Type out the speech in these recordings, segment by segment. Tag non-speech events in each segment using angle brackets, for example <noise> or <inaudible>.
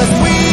Boa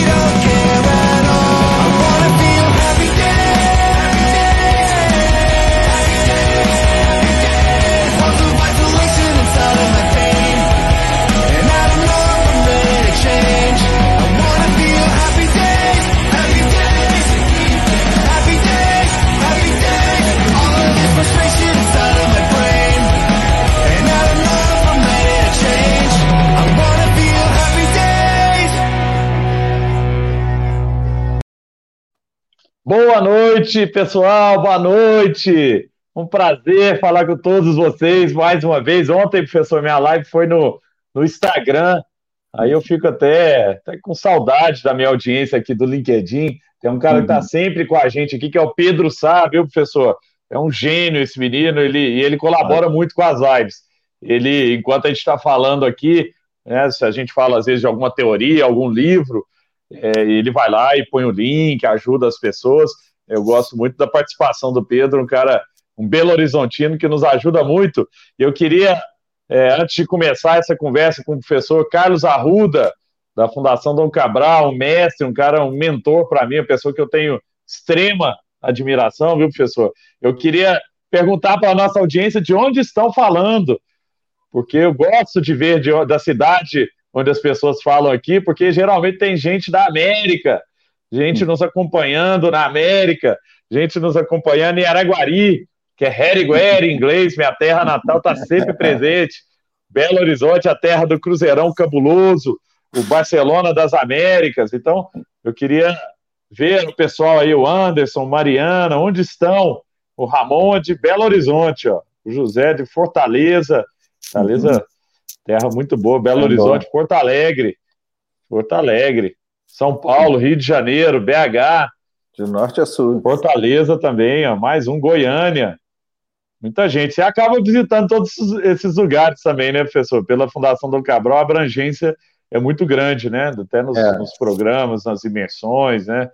noite, pessoal, boa noite. Um prazer falar com todos vocês mais uma vez. Ontem, professor, minha live foi no, no Instagram. Aí eu fico até, até com saudade da minha audiência aqui do LinkedIn. Tem um cara tá uhum. que está sempre com a gente aqui, que é o Pedro Sá, viu, professor? É um gênio esse menino, ele, e ele colabora muito com as lives. Ele, enquanto a gente está falando aqui, né, se a gente fala às vezes de alguma teoria, algum livro, é, ele vai lá e põe o link, ajuda as pessoas. Eu gosto muito da participação do Pedro, um cara, um belo horizontino que nos ajuda muito. Eu queria, é, antes de começar essa conversa com o professor Carlos Arruda, da Fundação Dom Cabral, um mestre, um cara, um mentor para mim, uma pessoa que eu tenho extrema admiração, viu, professor? Eu queria perguntar para a nossa audiência de onde estão falando, porque eu gosto de ver de, da cidade onde as pessoas falam aqui, porque geralmente tem gente da América, gente nos acompanhando na América, gente nos acompanhando em Araguari, que é Heriguer em inglês, minha terra natal está sempre <laughs> presente. Belo Horizonte, a terra do Cruzeirão cabuloso, o Barcelona das Américas. Então, eu queria ver o pessoal aí, o Anderson, Mariana, onde estão? O Ramon de Belo Horizonte, ó. o José de Fortaleza, Fortaleza uhum. Terra muito boa, Belo é Horizonte, bom. Porto Alegre, Porto Alegre, São Paulo, Rio de Janeiro, BH. De norte a sul. Fortaleza também, ó, mais um, Goiânia. Muita gente. Você acaba visitando todos esses lugares também, né, professor? Pela Fundação Dom Cabral, a abrangência é muito grande, né? Até nos, é. nos programas, nas imersões, né?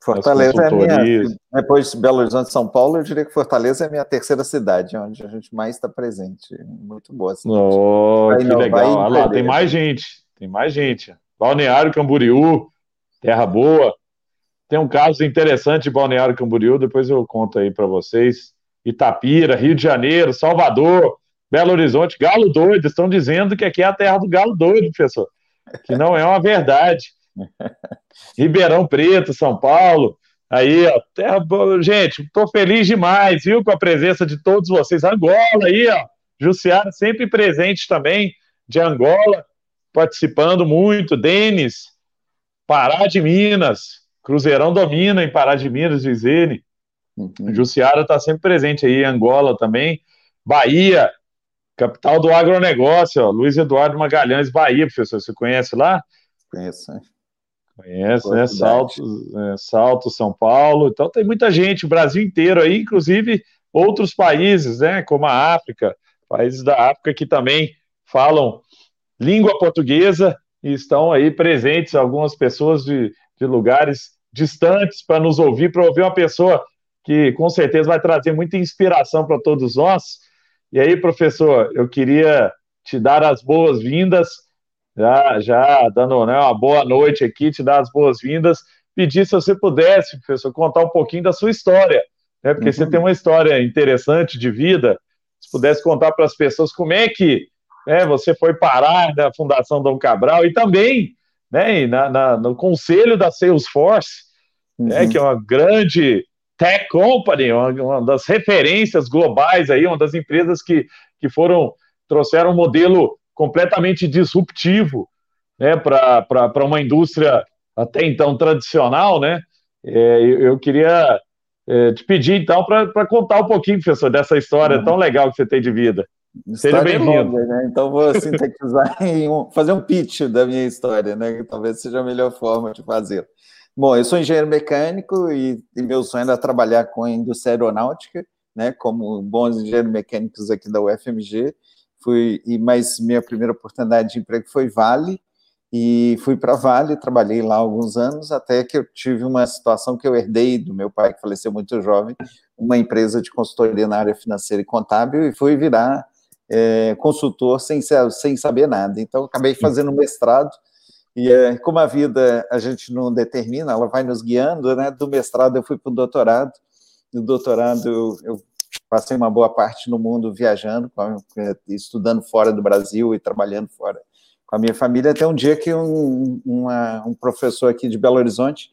Fortaleza é minha, depois de Belo Horizonte São Paulo, eu diria que Fortaleza é a minha terceira cidade, onde a gente mais está presente. Muito boa cidade. Oh, que legal. Ah, lá, tem mais gente, tem mais gente. Balneário Camboriú, terra boa. Tem um caso interessante de Balneário Camboriú, depois eu conto aí para vocês. Itapira, Rio de Janeiro, Salvador, Belo Horizonte, Galo Doido. Estão dizendo que aqui é a terra do Galo Doido, professor. Que não é uma verdade. <laughs> Ribeirão Preto, São Paulo. Aí, ó, terra, gente, estou feliz demais, viu, com a presença de todos vocês. Angola aí, ó, Jussiara sempre presente também, de Angola, participando muito. Denis, Pará de Minas, Cruzeirão domina em Pará de Minas, diz ele. Uhum. Jussiara está sempre presente aí, Angola também. Bahia, capital do agronegócio, ó, Luiz Eduardo Magalhães, Bahia, professor, você conhece lá? Conheço, né? Conhece, né? Salto, é, Salto, São Paulo. Então tem muita gente, o Brasil inteiro aí, inclusive outros países, né? Como a África, países da África que também falam língua portuguesa e estão aí presentes algumas pessoas de, de lugares distantes para nos ouvir, para ouvir uma pessoa que com certeza vai trazer muita inspiração para todos nós. E aí, professor, eu queria te dar as boas-vindas já, já dando né, uma boa noite aqui, te dar as boas-vindas, pedir se você pudesse, professor, contar um pouquinho da sua história, né, porque uhum. você tem uma história interessante de vida, se pudesse contar para as pessoas como é que né, você foi parar na Fundação Dom Cabral e também né, na, na, no conselho da Salesforce, né, uhum. né, que é uma grande tech company, uma, uma, das referências globais aí, uma das empresas que, que foram trouxeram um modelo completamente disruptivo né, para uma indústria até então tradicional, né? É, eu, eu, queria é, te pedir, então, para contar um pouquinho, professor, dessa história uhum. tão legal que você tem de vida. Seja bem-vindo. Né? Então, vou sintetizar <laughs> e um, fazer um pitch da minha história, né? Que talvez seja a melhor forma de fazer. Bom, eu sou engenheiro mecânico e, e meu sonho era trabalhar com a indústria aeronáutica, né? Como bons engenheiros mecânicos aqui da UFMG fui e mas minha primeira oportunidade de emprego foi Vale e fui para Vale, trabalhei lá alguns anos até que eu tive uma situação que eu herdei do meu pai que faleceu muito jovem, uma empresa de consultoria na área financeira e contábil e fui virar é, consultor sem sem saber nada. Então acabei fazendo mestrado E é, como a vida a gente não determina, ela vai nos guiando, né? Do mestrado eu fui para o doutorado, no doutorado eu, eu, passei uma boa parte no mundo viajando, estudando fora do Brasil e trabalhando fora com a minha família, até um dia que um, uma, um professor aqui de Belo Horizonte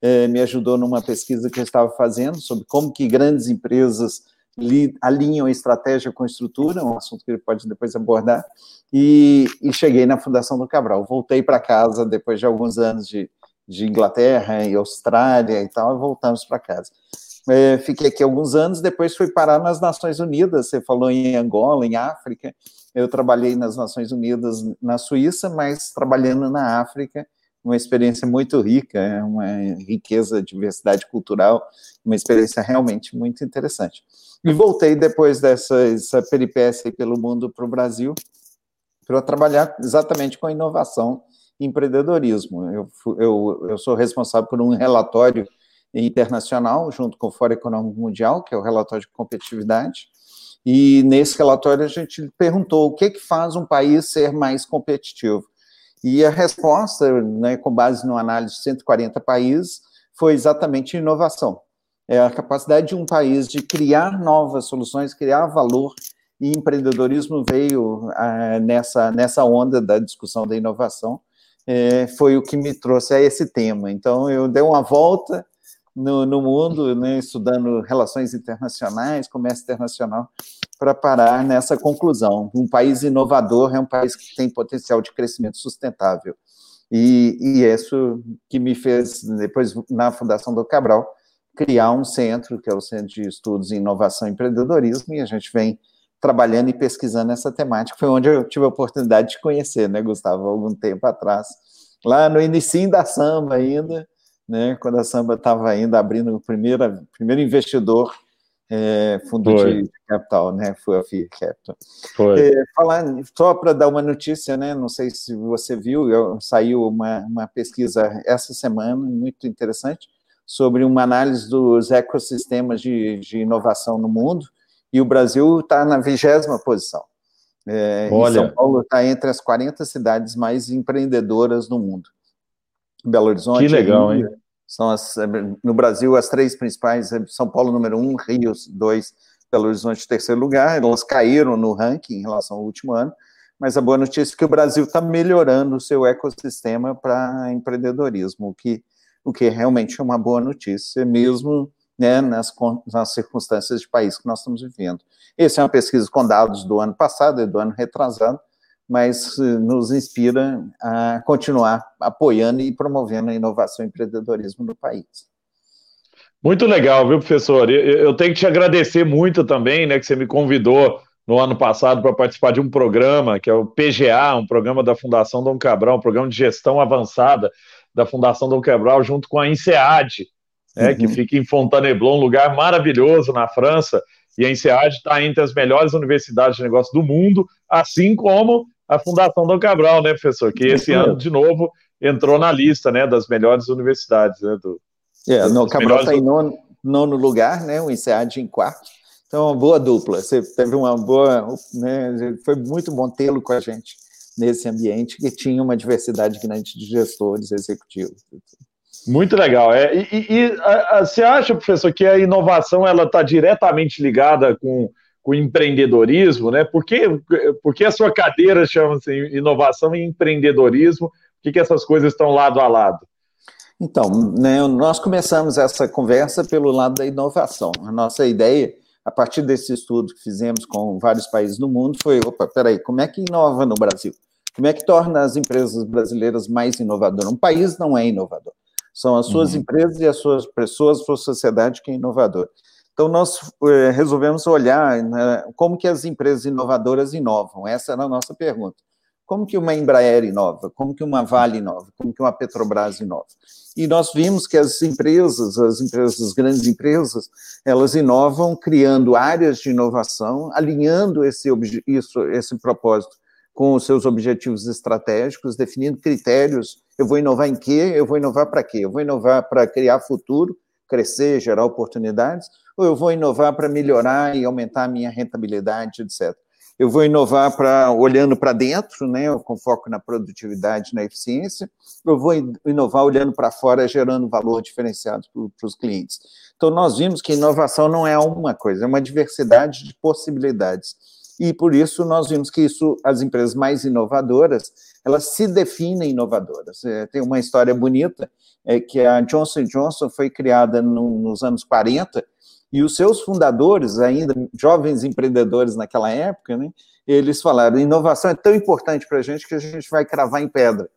eh, me ajudou numa pesquisa que eu estava fazendo sobre como que grandes empresas alinham estratégia com estrutura, um assunto que ele pode depois abordar, e, e cheguei na Fundação do Cabral. Voltei para casa depois de alguns anos de, de Inglaterra e Austrália e tal, e voltamos para casa. É, fiquei aqui alguns anos, depois fui parar nas Nações Unidas. Você falou em Angola, em África. Eu trabalhei nas Nações Unidas na Suíça, mas trabalhando na África, uma experiência muito rica, é uma riqueza, diversidade cultural, uma experiência realmente muito interessante. E voltei depois dessa peripécia pelo mundo para o Brasil para trabalhar exatamente com inovação e empreendedorismo. Eu, eu, eu sou responsável por um relatório internacional, junto com o Fórum Econômico Mundial, que é o relatório de competitividade. E nesse relatório a gente perguntou o que, que faz um país ser mais competitivo. E a resposta, né, com base numa análise de 140 países, foi exatamente inovação. É a capacidade de um país de criar novas soluções, criar valor, e empreendedorismo veio ah, nessa, nessa onda da discussão da inovação, é, foi o que me trouxe a esse tema. Então, eu dei uma volta no, no mundo, né, estudando relações internacionais, comércio internacional, para parar nessa conclusão. Um país inovador é um país que tem potencial de crescimento sustentável. E, e isso que me fez, depois, na Fundação do Cabral, criar um centro, que é o Centro de Estudos em Inovação e Empreendedorismo, e a gente vem trabalhando e pesquisando essa temática. Foi onde eu tive a oportunidade de conhecer, né, Gustavo, algum tempo atrás. Lá no início da samba ainda, né, quando a Samba estava ainda abrindo o primeiro, primeiro investidor é, fundo Foi. de capital, né, foi a FIA Capital. Foi. É, falar, só para dar uma notícia, né, não sei se você viu, eu, saiu uma, uma pesquisa essa semana, muito interessante, sobre uma análise dos ecossistemas de, de inovação no mundo, e o Brasil está na vigésima posição. É, Olha. São Paulo está entre as 40 cidades mais empreendedoras do mundo. Belo Horizonte. Que legal, Rio, hein? São as, no Brasil, as três principais, São Paulo número um, Rio dois, Belo Horizonte terceiro lugar, elas caíram no ranking em relação ao último ano, mas a boa notícia é que o Brasil está melhorando o seu ecossistema para empreendedorismo, o que, o que realmente é uma boa notícia, mesmo né, nas, nas circunstâncias de país que nós estamos vivendo. Essa é uma pesquisa com dados do ano passado e do ano retrasado, mas eh, nos inspira a continuar apoiando e promovendo a inovação e empreendedorismo no país. Muito legal, viu, professor? Eu tenho que te agradecer muito também, né, que você me convidou no ano passado para participar de um programa, que é o PGA, um programa da Fundação Dom Cabral, um programa de gestão avançada da Fundação Dom Cabral, junto com a INSEAD, né, uhum. que fica em Fontainebleau, um lugar maravilhoso na França, e a INSEAD está entre as melhores universidades de negócio do mundo, assim como a Fundação Dom Cabral, né, professor? Que esse ano, de novo, entrou na lista né, das melhores universidades. Né, do, é, no Cabral está melhores... em nono, nono, lugar, né, o INSEAD em quarto. Então, uma boa dupla. Você teve uma boa. Né, foi muito bom tê-lo com a gente nesse ambiente que tinha uma diversidade grande de gestores executivos. Muito legal. É, e, e, e a, a, você acha, professor, que a inovação ela está diretamente ligada com com empreendedorismo, né? Por que, por que a sua cadeira chama-se inovação e empreendedorismo? Por que, que essas coisas estão lado a lado? Então, né, nós começamos essa conversa pelo lado da inovação. A nossa ideia, a partir desse estudo que fizemos com vários países do mundo, foi: opa, peraí, como é que inova no Brasil? Como é que torna as empresas brasileiras mais inovadoras? Um país não é inovador. São as suas uhum. empresas e as suas pessoas, a sua sociedade que é inovadora. Então, nós eh, resolvemos olhar né, como que as empresas inovadoras inovam. Essa era a nossa pergunta. Como que uma Embraer inova? Como que uma Vale inova? Como que uma Petrobras inova? E nós vimos que as empresas, as empresas, as grandes empresas, elas inovam criando áreas de inovação, alinhando esse, isso, esse propósito com os seus objetivos estratégicos, definindo critérios. Eu vou inovar em quê? Eu vou inovar para quê? Eu vou inovar para criar futuro, crescer, gerar oportunidades, ou eu vou inovar para melhorar e aumentar a minha rentabilidade, etc. eu vou inovar para olhando para dentro, né, com foco na produtividade, na eficiência, eu vou inovar olhando para fora, gerando valor diferenciado para os clientes. Então, nós vimos que inovação não é uma coisa, é uma diversidade de possibilidades. E por isso nós vimos que isso, as empresas mais inovadoras, elas se definem inovadoras. É, tem uma história bonita, é que a Johnson Johnson foi criada no, nos anos 40 e os seus fundadores, ainda jovens empreendedores naquela época, né, eles falaram: inovação é tão importante para a gente que a gente vai cravar em pedra.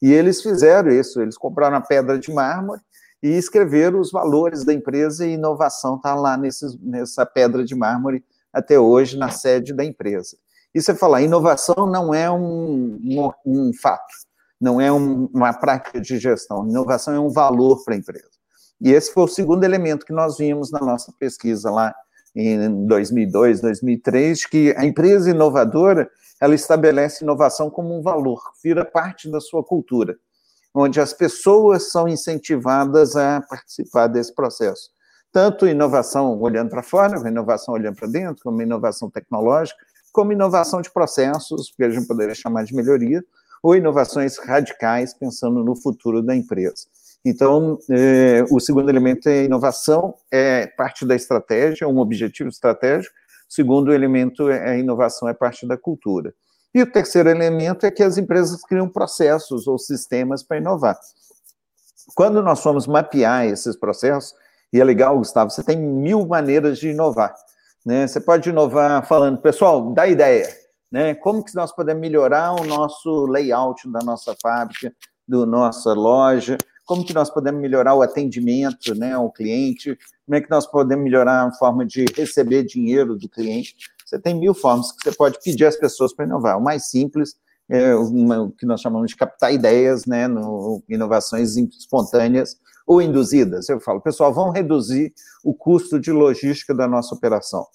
E eles fizeram isso, eles compraram a pedra de mármore e escreveram os valores da empresa e inovação está lá nesses, nessa pedra de mármore até hoje na sede da empresa. E você falar, inovação não é um, um, um fato, não é um, uma prática de gestão, inovação é um valor para a empresa. E esse foi o segundo elemento que nós vimos na nossa pesquisa lá em 2002, 2003, que a empresa inovadora, ela estabelece inovação como um valor, vira parte da sua cultura, onde as pessoas são incentivadas a participar desse processo. Tanto inovação olhando para fora, inovação olhando para dentro, como inovação tecnológica, como inovação de processos, que a gente poderia chamar de melhoria, ou inovações radicais, pensando no futuro da empresa. Então, é, o segundo elemento é inovação, é parte da estratégia, um objetivo estratégico. O segundo elemento é a inovação, é parte da cultura. E o terceiro elemento é que as empresas criam processos ou sistemas para inovar. Quando nós fomos mapear esses processos, e é legal, Gustavo, você tem mil maneiras de inovar. Né? Você pode inovar falando, pessoal, dá ideia. Né? Como que nós podemos melhorar o nosso layout da nossa fábrica, da nossa loja, como que nós podemos melhorar o atendimento né, ao cliente, como é que nós podemos melhorar a forma de receber dinheiro do cliente. Você tem mil formas que você pode pedir às pessoas para inovar. O mais simples é o que nós chamamos de captar ideias, né, no, inovações espontâneas ou induzidas. Eu falo, pessoal, vamos reduzir o custo de logística da nossa operação.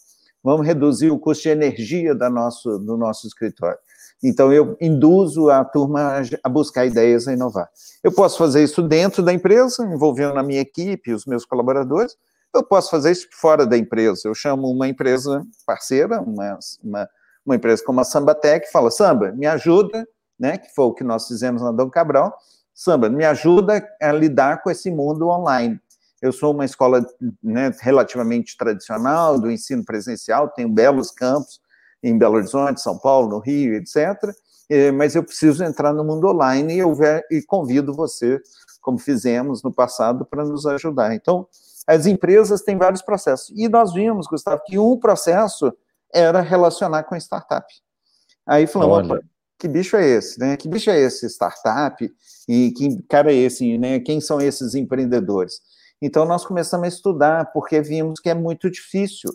Vamos reduzir o custo de energia da nosso, do nosso escritório. Então, eu induzo a turma a buscar ideias, a inovar. Eu posso fazer isso dentro da empresa, envolvendo a minha equipe, os meus colaboradores. Eu posso fazer isso fora da empresa. Eu chamo uma empresa parceira, uma, uma, uma empresa como a Sambatec, e falo, Samba, me ajuda, né, que foi o que nós fizemos na Dom Cabral, Samba, me ajuda a lidar com esse mundo online. Eu sou uma escola né, relativamente tradicional, do ensino presencial, tenho belos campos, em Belo Horizonte, São Paulo, no Rio, etc. É, mas eu preciso entrar no mundo online e, eu e convido você, como fizemos no passado, para nos ajudar. Então, as empresas têm vários processos. E nós vimos, Gustavo, que um processo era relacionar com startup. Aí falamos, que bicho é esse, né? Que bicho é esse startup? E que cara é esse, né? Quem são esses empreendedores? Então nós começamos a estudar porque vimos que é muito difícil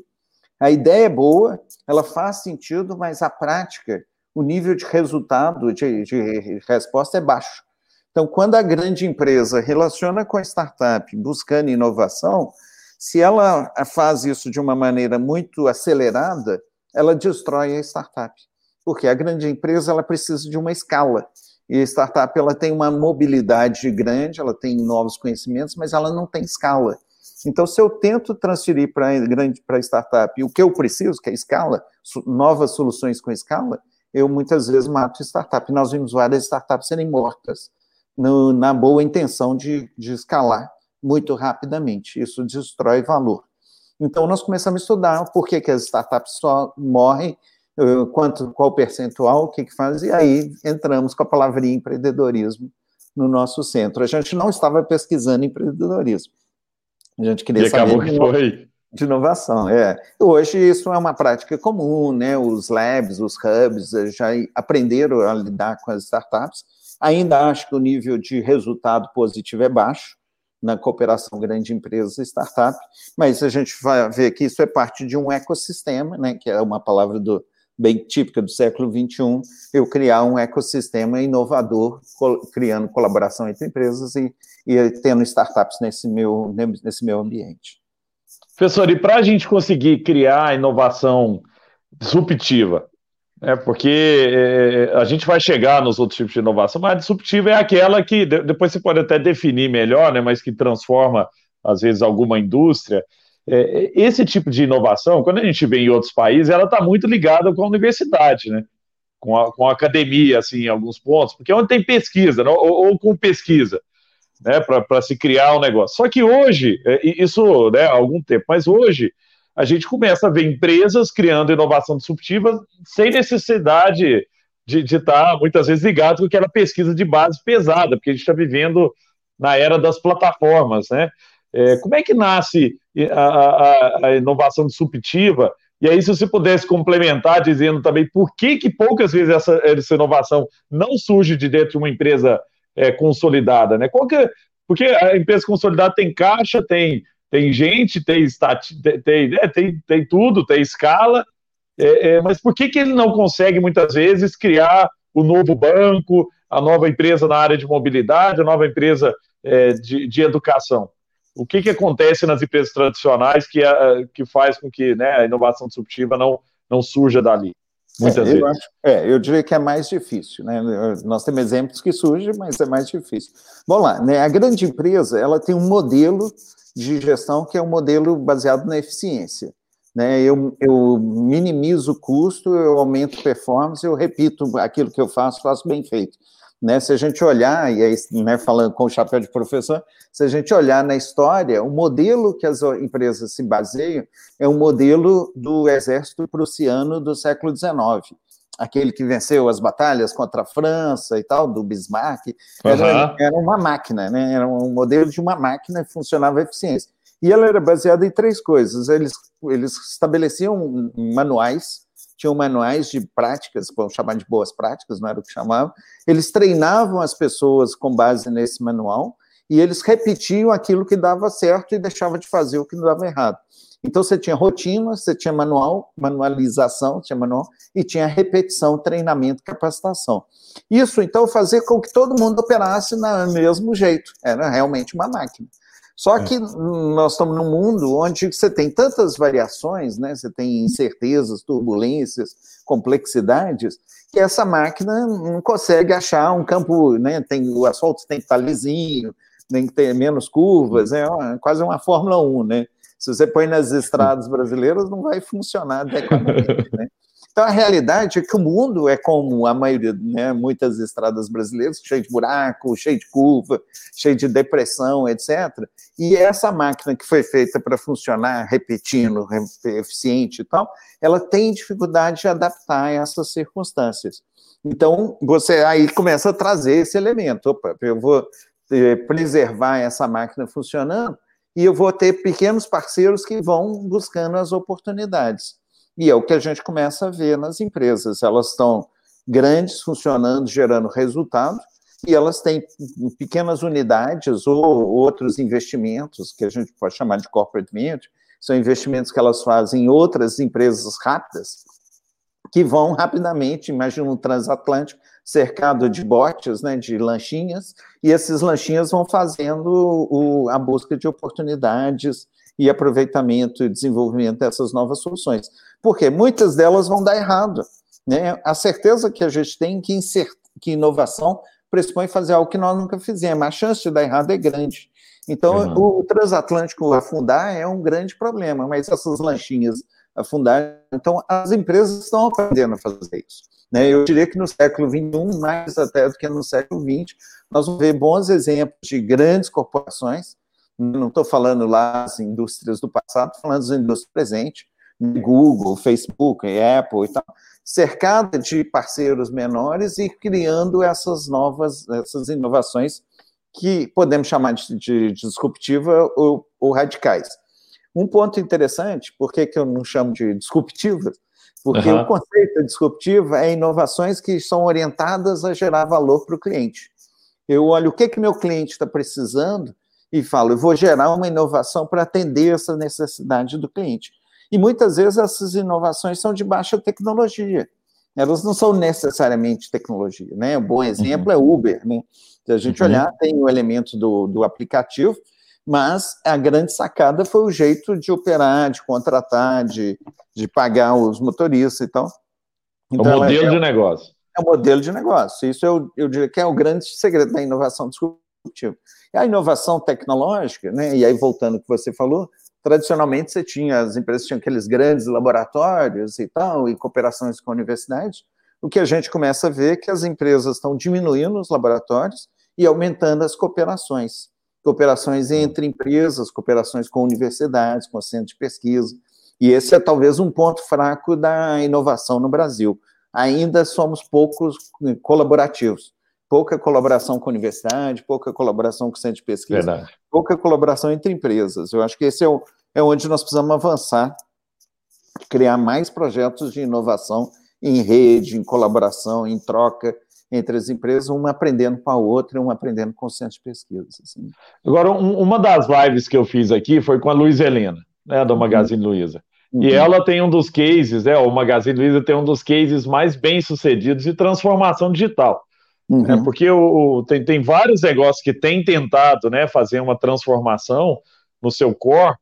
a ideia é boa, ela faz sentido, mas a prática, o nível de resultado, de, de resposta é baixo. Então, quando a grande empresa relaciona com a startup buscando inovação, se ela faz isso de uma maneira muito acelerada, ela destrói a startup. Porque a grande empresa ela precisa de uma escala. E a startup ela tem uma mobilidade grande, ela tem novos conhecimentos, mas ela não tem escala. Então, se eu tento transferir para grande para startup o que eu preciso, que é escala, novas soluções com escala, eu muitas vezes mato startup. Nós vimos várias startups serem mortas no, na boa intenção de, de escalar muito rapidamente. Isso destrói valor. Então, nós começamos a estudar por que, que as startups só morrem, quanto, qual percentual, o que, que faz, e aí entramos com a palavrinha empreendedorismo no nosso centro. A gente não estava pesquisando empreendedorismo, a gente queria e saber que foi. de inovação. É. Hoje isso é uma prática comum, né? Os labs, os hubs eh, já aprenderam a lidar com as startups. Ainda acho que o nível de resultado positivo é baixo na cooperação grande empresa startup, mas a gente vai ver que isso é parte de um ecossistema, né? Que é uma palavra do bem típica do século XXI, eu criar um ecossistema inovador, criando colaboração entre empresas e, e tendo startups nesse meu, nesse meu ambiente. Professor, e para a gente conseguir criar inovação disruptiva, é porque é, a gente vai chegar nos outros tipos de inovação, mas a disruptiva é aquela que depois você pode até definir melhor, né, mas que transforma, às vezes, alguma indústria. É, esse tipo de inovação, quando a gente vê em outros países, ela está muito ligada com a universidade, né? Com a, com a academia, assim, em alguns pontos, porque é onde tem pesquisa, né? ou, ou com pesquisa, né? Para se criar um negócio. Só que hoje, é, isso né, há algum tempo, mas hoje a gente começa a ver empresas criando inovação disruptiva sem necessidade de, de estar, tá, muitas vezes, ligado com aquela pesquisa de base pesada, porque a gente está vivendo na era das plataformas, né? É, como é que nasce a, a, a, inovação disruptiva? E aí, se você pudesse complementar, dizendo também por que, que poucas vezes essa, essa inovação não surge de dentro de uma empresa é, consolidada, né? Que, é, porque a empresa consolidada tem caixa, tem, tem gente, tem, tem, tem, é, tem, tem tudo, tem escala, é, é, mas por que, que ele não consegue, muitas vezes, criar o novo banco, a nova empresa na área de mobilidade, a nova empresa é, de, de, educação? O que, que acontece nas empresas tradicionais que, que faz com que né, a inovação disruptiva não, não surja dali? Muitas é, vezes. Eu, acho, é, eu diria que é mais difícil. Né? Nós temos exemplos que surgem, mas é mais difícil. Vamos lá, né? a grande empresa ela tem um modelo de gestão que é um modelo baseado na eficiência né, eu, eu minimizo o custo, eu aumento performance, eu repito aquilo que eu faço, faço bem feito. Né, se a gente olhar, e aí, né, falando com o chapéu de professor, se a gente olhar na história, o modelo que as empresas se baseiam é um modelo do exército prussiano do século XIX, aquele que venceu as batalhas contra a França e tal, do Bismarck, era, uhum. era uma máquina, né, era um modelo de uma máquina que funcionava eficiência. E ela era baseada em três coisas. Eles, eles estabeleciam manuais, tinham manuais de práticas, vamos chamar de boas práticas, não era o que chamavam. Eles treinavam as pessoas com base nesse manual e eles repetiam aquilo que dava certo e deixava de fazer o que dava errado. Então você tinha rotina, você tinha manual, manualização, tinha manual e tinha repetição, treinamento, capacitação. Isso então fazia com que todo mundo operasse no mesmo jeito. Era realmente uma máquina. Só é. que nós estamos num mundo onde você tem tantas variações, né? Você tem incertezas, turbulências, complexidades, que essa máquina não consegue achar um campo, né? Tem o asfalto tem que estar lisinho, tem que ter menos curvas, é quase uma Fórmula 1, né? Se você põe nas estradas brasileiras, não vai funcionar adequadamente, <laughs> né? Então, a realidade é que o mundo é como a maioria, né, muitas estradas brasileiras, cheio de buraco, cheio de curva, cheio de depressão, etc. E essa máquina que foi feita para funcionar repetindo, eficiente e tal, ela tem dificuldade de adaptar a essas circunstâncias. Então, você aí começa a trazer esse elemento. Opa, eu vou eh, preservar essa máquina funcionando e eu vou ter pequenos parceiros que vão buscando as oportunidades. E é o que a gente começa a ver nas empresas. Elas estão grandes, funcionando, gerando resultado, e elas têm pequenas unidades ou outros investimentos, que a gente pode chamar de corporate venture, são investimentos que elas fazem em outras empresas rápidas, que vão rapidamente, imagina um transatlântico cercado de botes, né, de lanchinhas, e esses lanchinhas vão fazendo o, a busca de oportunidades e aproveitamento e desenvolvimento dessas novas soluções. Porque muitas delas vão dar errado. Né? A certeza que a gente tem que, que inovação pressupõe fazer algo que nós nunca fizemos. A chance de dar errado é grande. Então, uhum. o transatlântico afundar é um grande problema, mas essas lanchinhas afundar. Então, as empresas estão aprendendo a fazer isso. Né? Eu diria que no século XXI, mais até do que no século XX, nós vamos ver bons exemplos de grandes corporações não estou falando lá as indústrias do passado, estou falando das indústrias presentes, Google, Facebook, Apple e tal, cercada de parceiros menores e criando essas novas, essas inovações que podemos chamar de, de, de disruptiva ou, ou, radicais. Um ponto interessante, por que, que eu não chamo de disruptivas? Porque uhum. o conceito disruptiva é inovações que são orientadas a gerar valor para o cliente. Eu olho o que, que meu cliente está precisando e falo, eu vou gerar uma inovação para atender essa necessidade do cliente. E muitas vezes essas inovações são de baixa tecnologia. Elas não são necessariamente tecnologia, né? Um bom exemplo uhum. é Uber, né? Se a gente uhum. olhar, tem o elemento do, do aplicativo, mas a grande sacada foi o jeito de operar, de contratar, de, de pagar os motoristas e tal. Então, o modelo é, de negócio. É o modelo de negócio. Isso eu, eu diria que é o grande segredo da inovação disruptiva. A inovação tecnológica, né, e aí voltando ao que você falou, tradicionalmente você tinha, as empresas tinham aqueles grandes laboratórios e tal, e cooperações com a universidade. O que a gente começa a ver é que as empresas estão diminuindo os laboratórios e aumentando as cooperações. Cooperações entre empresas, cooperações com universidades, com centros de pesquisa. E esse é talvez um ponto fraco da inovação no Brasil. Ainda somos poucos colaborativos. Pouca colaboração com a universidade, pouca colaboração com o centro de pesquisa, Verdade. pouca colaboração entre empresas. Eu acho que esse é, o, é onde nós precisamos avançar, criar mais projetos de inovação em rede, em colaboração, em troca entre as empresas, uma aprendendo com a outra, uma aprendendo com o centro de pesquisa. Assim. Agora, um, uma das lives que eu fiz aqui foi com a Luiz Helena, né, da Magazine uhum. Luiza. Uhum. E ela tem um dos cases, né, o Magazine Luiza tem um dos cases mais bem sucedidos de transformação digital. Uhum. Né, porque o, o, tem, tem vários negócios que têm tentado né, fazer uma transformação no seu core,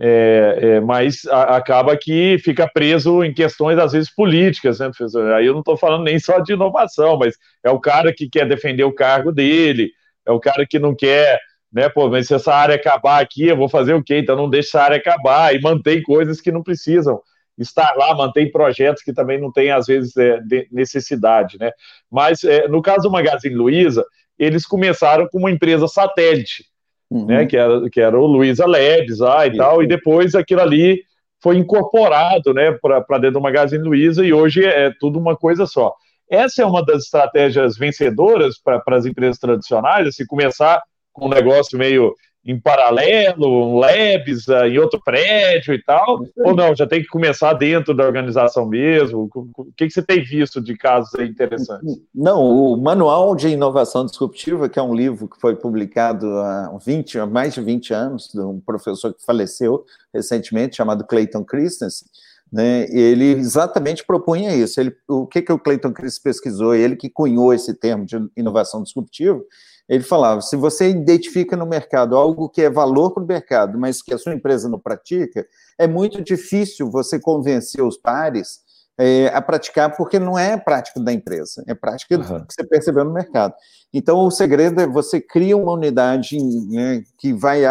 é, é, mas a, acaba que fica preso em questões, às vezes, políticas, né, professor? Aí eu não estou falando nem só de inovação, mas é o cara que quer defender o cargo dele, é o cara que não quer, né, pô, mas se essa área acabar aqui, eu vou fazer o quê? Então não deixa essa área acabar e mantém coisas que não precisam estar lá, mantém projetos que também não têm, às vezes, é, necessidade, né? Mas, é, no caso do Magazine Luiza, eles começaram com uma empresa satélite, uhum. né, que, era, que era o Luiza Labs lá e Isso. tal, e depois aquilo ali foi incorporado né, para dentro do Magazine Luiza e hoje é tudo uma coisa só. Essa é uma das estratégias vencedoras para as empresas tradicionais, assim, começar com um negócio meio em paralelo, um labs uh, em outro prédio e tal, ou não, já tem que começar dentro da organização mesmo? O que, que você tem visto de casos interessantes? Não, o Manual de Inovação Disruptiva, que é um livro que foi publicado há 20, há mais de 20 anos, de um professor que faleceu recentemente, chamado Clayton Christensen, né, ele exatamente propunha isso. Ele, o que, que o Clayton Christensen pesquisou? Ele que cunhou esse termo de inovação disruptiva, ele falava: se você identifica no mercado algo que é valor para o mercado, mas que a sua empresa não pratica, é muito difícil você convencer os pares é, a praticar, porque não é prática da empresa, é prática uhum. que você percebeu no mercado. Então, o segredo é você cria uma unidade né, que vai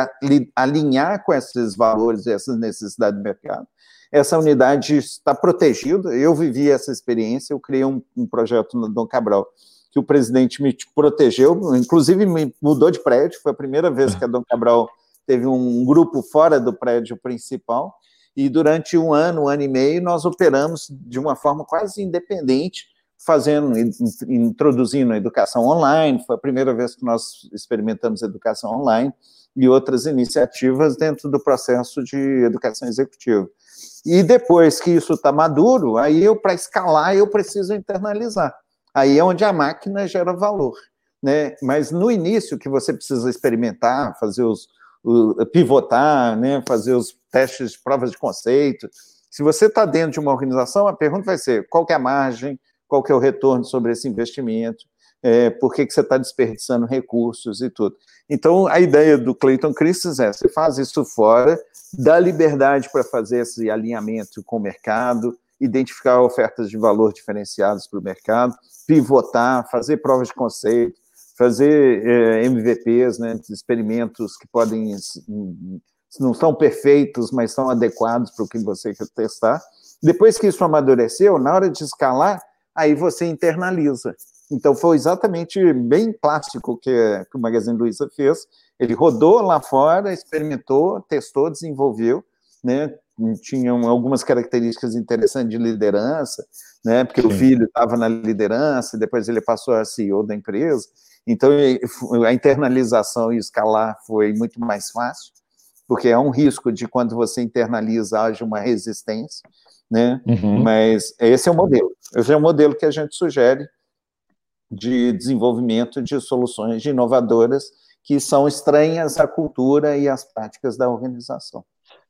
alinhar com esses valores e essas necessidades do mercado. Essa unidade está protegida. Eu vivi essa experiência, eu criei um, um projeto no Dom Cabral que o presidente me protegeu, inclusive me mudou de prédio, foi a primeira vez que a Dom Cabral teve um grupo fora do prédio principal, e durante um ano, um ano e meio, nós operamos de uma forma quase independente, fazendo, introduzindo a educação online, foi a primeira vez que nós experimentamos educação online, e outras iniciativas dentro do processo de educação executiva. E depois que isso está maduro, aí eu, para escalar, eu preciso internalizar. Aí é onde a máquina gera valor. Né? Mas no início que você precisa experimentar, fazer os o, pivotar, né? fazer os testes provas de conceito. Se você está dentro de uma organização, a pergunta vai ser qual é a margem, qual é o retorno sobre esse investimento, é, por que, que você está desperdiçando recursos e tudo. Então, a ideia do Clayton Christensen é, você faz isso fora, dá liberdade para fazer esse alinhamento com o mercado, identificar ofertas de valor diferenciadas para o mercado, pivotar, fazer provas de conceito, fazer é, MVPs, né, experimentos que podem não são perfeitos, mas são adequados para o que você quer testar. Depois que isso amadureceu, na hora de escalar, aí você internaliza. Então foi exatamente bem clássico que, que o Magazine Luiza fez. Ele rodou lá fora, experimentou, testou, desenvolveu, né? Tinham algumas características interessantes de liderança, né? Porque Sim. o filho estava na liderança, e depois ele passou a CEO da empresa. Então a internalização e escalar foi muito mais fácil, porque é um risco de quando você internaliza haja uma resistência, né? Uhum. Mas esse é o modelo. Esse é o modelo que a gente sugere de desenvolvimento de soluções inovadoras que são estranhas à cultura e às práticas da organização.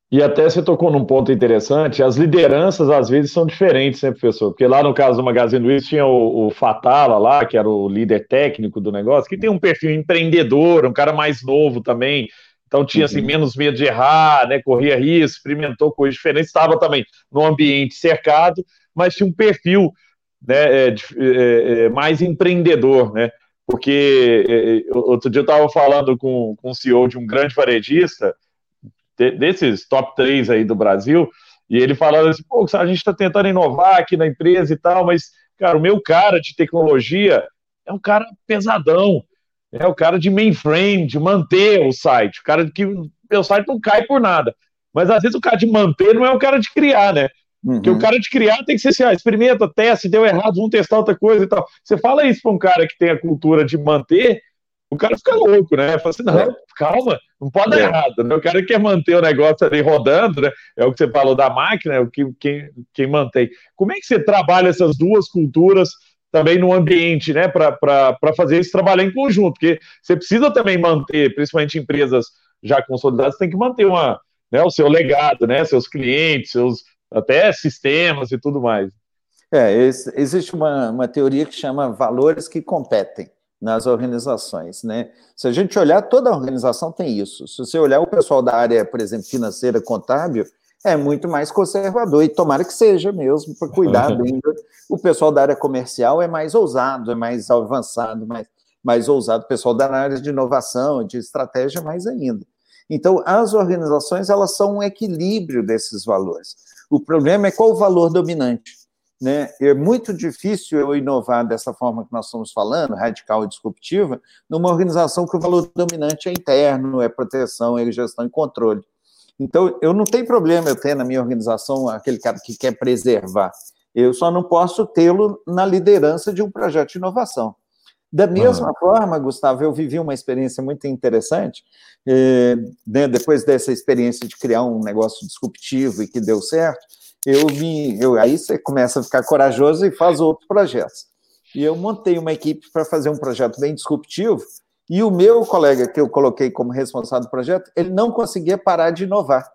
E até você tocou num ponto interessante, as lideranças às vezes são diferentes, né, professor? Porque lá no caso do Magazine Luiza tinha o, o, Fatala lá, que era o líder técnico do negócio, que tem um perfil empreendedor, um cara mais novo também, então tinha assim, uhum. menos medo de errar, né, corria risco, experimentou coisas diferentes, estava também num ambiente cercado, mas tinha um perfil né, é, é, é, mais empreendedor, né? Porque é, é, outro dia eu estava falando com, com o CEO de um grande varejista, desses top 3 aí do Brasil, e ele falando assim, pô, a gente está tentando inovar aqui na empresa e tal, mas, cara, o meu cara de tecnologia é um cara pesadão, é o cara de mainframe, de manter o site, o cara que o meu site não cai por nada. Mas às vezes o cara de manter não é o cara de criar, né? Uhum. Porque o cara de criar tem que ser assim, ah, experimenta, testa, deu errado, vamos testar outra coisa e tal. Você fala isso para um cara que tem a cultura de manter, o cara fica louco, né? Fala assim, não, é. calma, não pode dar é. errado, né? O cara quer manter o negócio ali rodando, né? É o que você falou da máquina, é o que quem, quem mantém. Como é que você trabalha essas duas culturas também no ambiente, né? Para fazer esse trabalho em conjunto, porque você precisa também manter, principalmente empresas já consolidadas, tem que manter uma, né, o seu legado, né? Seus clientes, seus até sistemas e tudo mais. É, existe uma, uma teoria que chama valores que competem nas organizações, né? Se a gente olhar, toda organização tem isso. Se você olhar o pessoal da área, por exemplo, financeira, contábil, é muito mais conservador, e tomara que seja mesmo, para cuidar bem. O pessoal da área comercial é mais ousado, é mais avançado, mais, mais ousado. O pessoal da área de inovação, de estratégia, mais ainda. Então, as organizações, elas são um equilíbrio desses valores. O problema é qual o valor dominante. Né? É muito difícil eu inovar dessa forma que nós estamos falando, radical e disruptiva, numa organização que o valor dominante é interno, é proteção, é gestão e controle. Então, eu não tenho problema eu ter na minha organização aquele cara que quer preservar. Eu só não posso tê-lo na liderança de um projeto de inovação. Da mesma forma, Gustavo, eu vivi uma experiência muito interessante. Eh, né, depois dessa experiência de criar um negócio disruptivo e que deu certo, eu me, eu, aí você começa a ficar corajoso e faz outros projetos. E eu montei uma equipe para fazer um projeto bem disruptivo, e o meu colega que eu coloquei como responsável do projeto, ele não conseguia parar de inovar.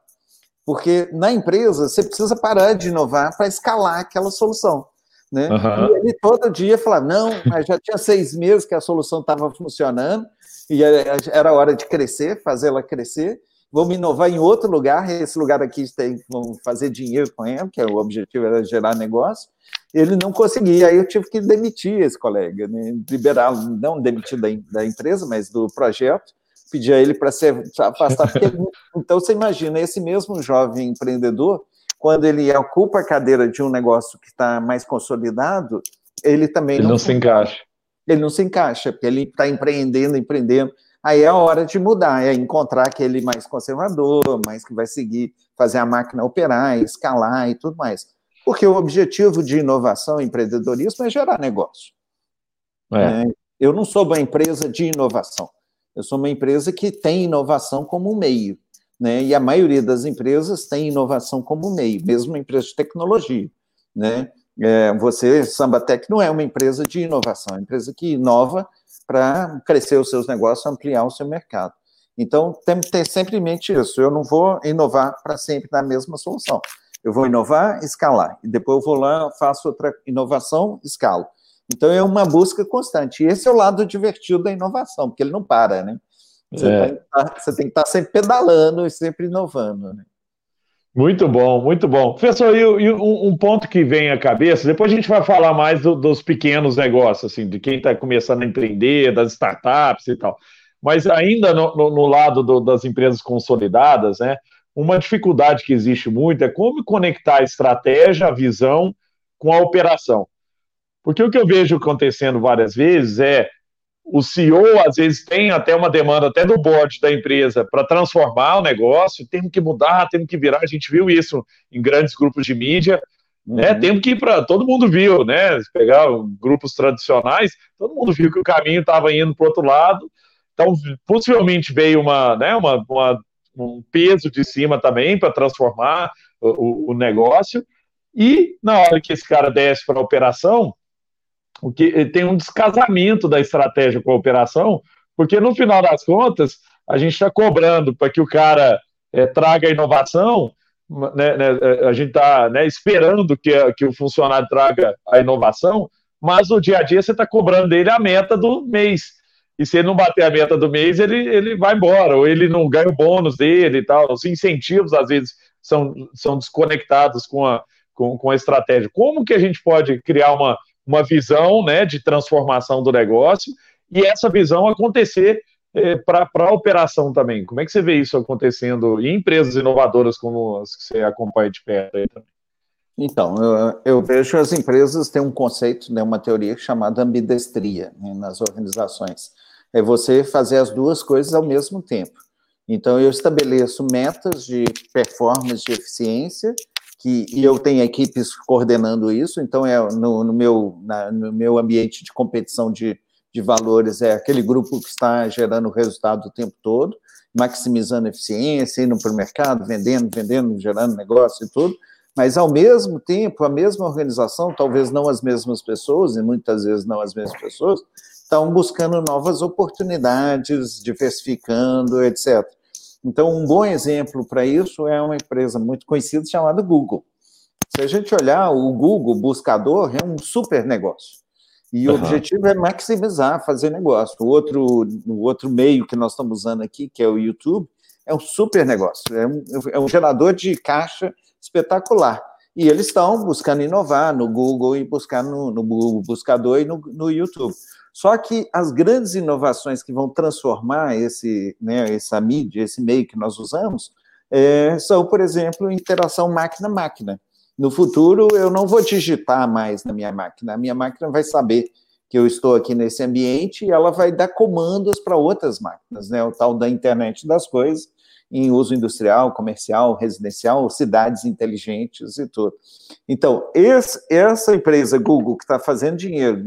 Porque na empresa você precisa parar de inovar para escalar aquela solução. Né? Uhum. E ele todo dia falava, não, mas já tinha seis meses que a solução estava funcionando, e era hora de crescer, fazê-la crescer, vamos inovar em outro lugar, esse lugar aqui tem, vamos fazer dinheiro com ele, que é o objetivo era gerar negócio, ele não conseguia, aí eu tive que demitir esse colega, né? liberá-lo, não demitir da, da, empresa, mas do projeto, pedir a ele para se afastar, porque, <laughs> então você imagina, esse mesmo jovem empreendedor, quando ele ocupa a cadeira de um negócio que está mais consolidado, ele também ele não, não se encaixa. Ele não se encaixa, porque ele está empreendendo, empreendendo. Aí é a hora de mudar, é encontrar aquele mais conservador, mais que vai seguir, fazer a máquina operar, escalar e tudo mais. Porque o objetivo de inovação e empreendedorismo é gerar negócio. É. É, eu não sou uma empresa de inovação, eu sou uma empresa que tem inovação como meio né? E a maioria das empresas tem inovação como meio, mesmo empresa de tecnologia, né? É, você, Sambatec, não é uma empresa de inovação, é uma empresa que inova para crescer os seus negócios, ampliar o seu mercado. Então, temos que ter sempre em mente isso. Eu não vou inovar para sempre na mesma solução. Eu vou inovar, escalar. E depois eu vou lá, faço outra inovação, escalo. Então, é uma busca constante. E esse é o lado divertido da inovação, porque ele não para, né? Você, é. tem, tá, você tem que estar tá sempre pedalando e sempre inovando, né? Muito bom, muito bom. Professor, e, e um, um, ponto que vem à cabeça, depois a gente vai falar mais do, dos pequenos negócios, assim, de quem está começando a empreender, das startups e tal. Mas ainda no, no, no lado do, das empresas consolidadas, né, uma dificuldade que existe muito é como conectar a estratégia, a visão com a operação. Porque o que eu vejo acontecendo várias vezes é o CEO às vezes tem até uma demanda até do board da empresa para transformar o negócio, temos que mudar, temos que virar. A gente viu isso em grandes grupos de mídia, né? uhum. Temos que ir para todo mundo viu, né? Pegar grupos tradicionais, todo mundo viu que o caminho estava indo para o outro lado. Então, possivelmente veio uma, né, uma, uma um peso de cima também para transformar o, o negócio. E na hora que esse cara desce para a operação, o que tem um descasamento da estratégia com a operação, porque no final das contas a gente está cobrando para que o cara é, traga inovação, né, né, é, a gente está né, esperando que, que o funcionário traga a inovação, mas no dia a dia você está cobrando dele a meta do mês. E se ele não bater a meta do mês, ele, ele vai embora, ou ele não ganha o bônus dele e tal. Os incentivos, às vezes, são, são desconectados com a, com, com a estratégia. Como que a gente pode criar uma, uma visão né, de transformação do negócio e essa visão acontecer é, para a operação também. Como é que você vê isso acontecendo em empresas inovadoras como as que você acompanha de perto aí também? Então, eu, eu vejo as empresas têm um conceito, né, uma teoria chamada ambidestria né, nas organizações. É você fazer as duas coisas ao mesmo tempo. Então, eu estabeleço metas de performance, de eficiência, que, e eu tenho equipes coordenando isso, então é no, no meu, na, no meu ambiente de competição de, de valores, é aquele grupo que está gerando resultado o tempo todo, maximizando eficiência, indo para o mercado, vendendo, vendendo, gerando negócio e tudo, mas ao mesmo tempo, a mesma organização, talvez não as mesmas pessoas, e muitas vezes não as mesmas pessoas, estão buscando novas oportunidades, diversificando, etc. Então, um bom exemplo para isso é uma empresa muito conhecida chamada Google. Se a gente olhar, o Google buscador é um super negócio. E uhum. o objetivo é maximizar, fazer negócio. O outro, o outro meio que nós estamos usando aqui, que é o YouTube, é um super negócio. É um, é um gerador de caixa espetacular. E eles estão buscando inovar no Google e buscar no, no Google Buscador e no, no, YouTube. Só que as grandes inovações que vão transformar esse, né, essa mídia, esse meio que nós usamos, é, são, por exemplo, interação máquina-máquina. No futuro, eu não vou digitar mais na minha máquina, a minha máquina vai saber que eu estou aqui nesse ambiente e ela vai dar comandos para outras máquinas, né? O tal da internet das coisas, em uso industrial, comercial, residencial, cidades inteligentes e tudo. Então, esse, essa empresa Google que está fazendo dinheiro,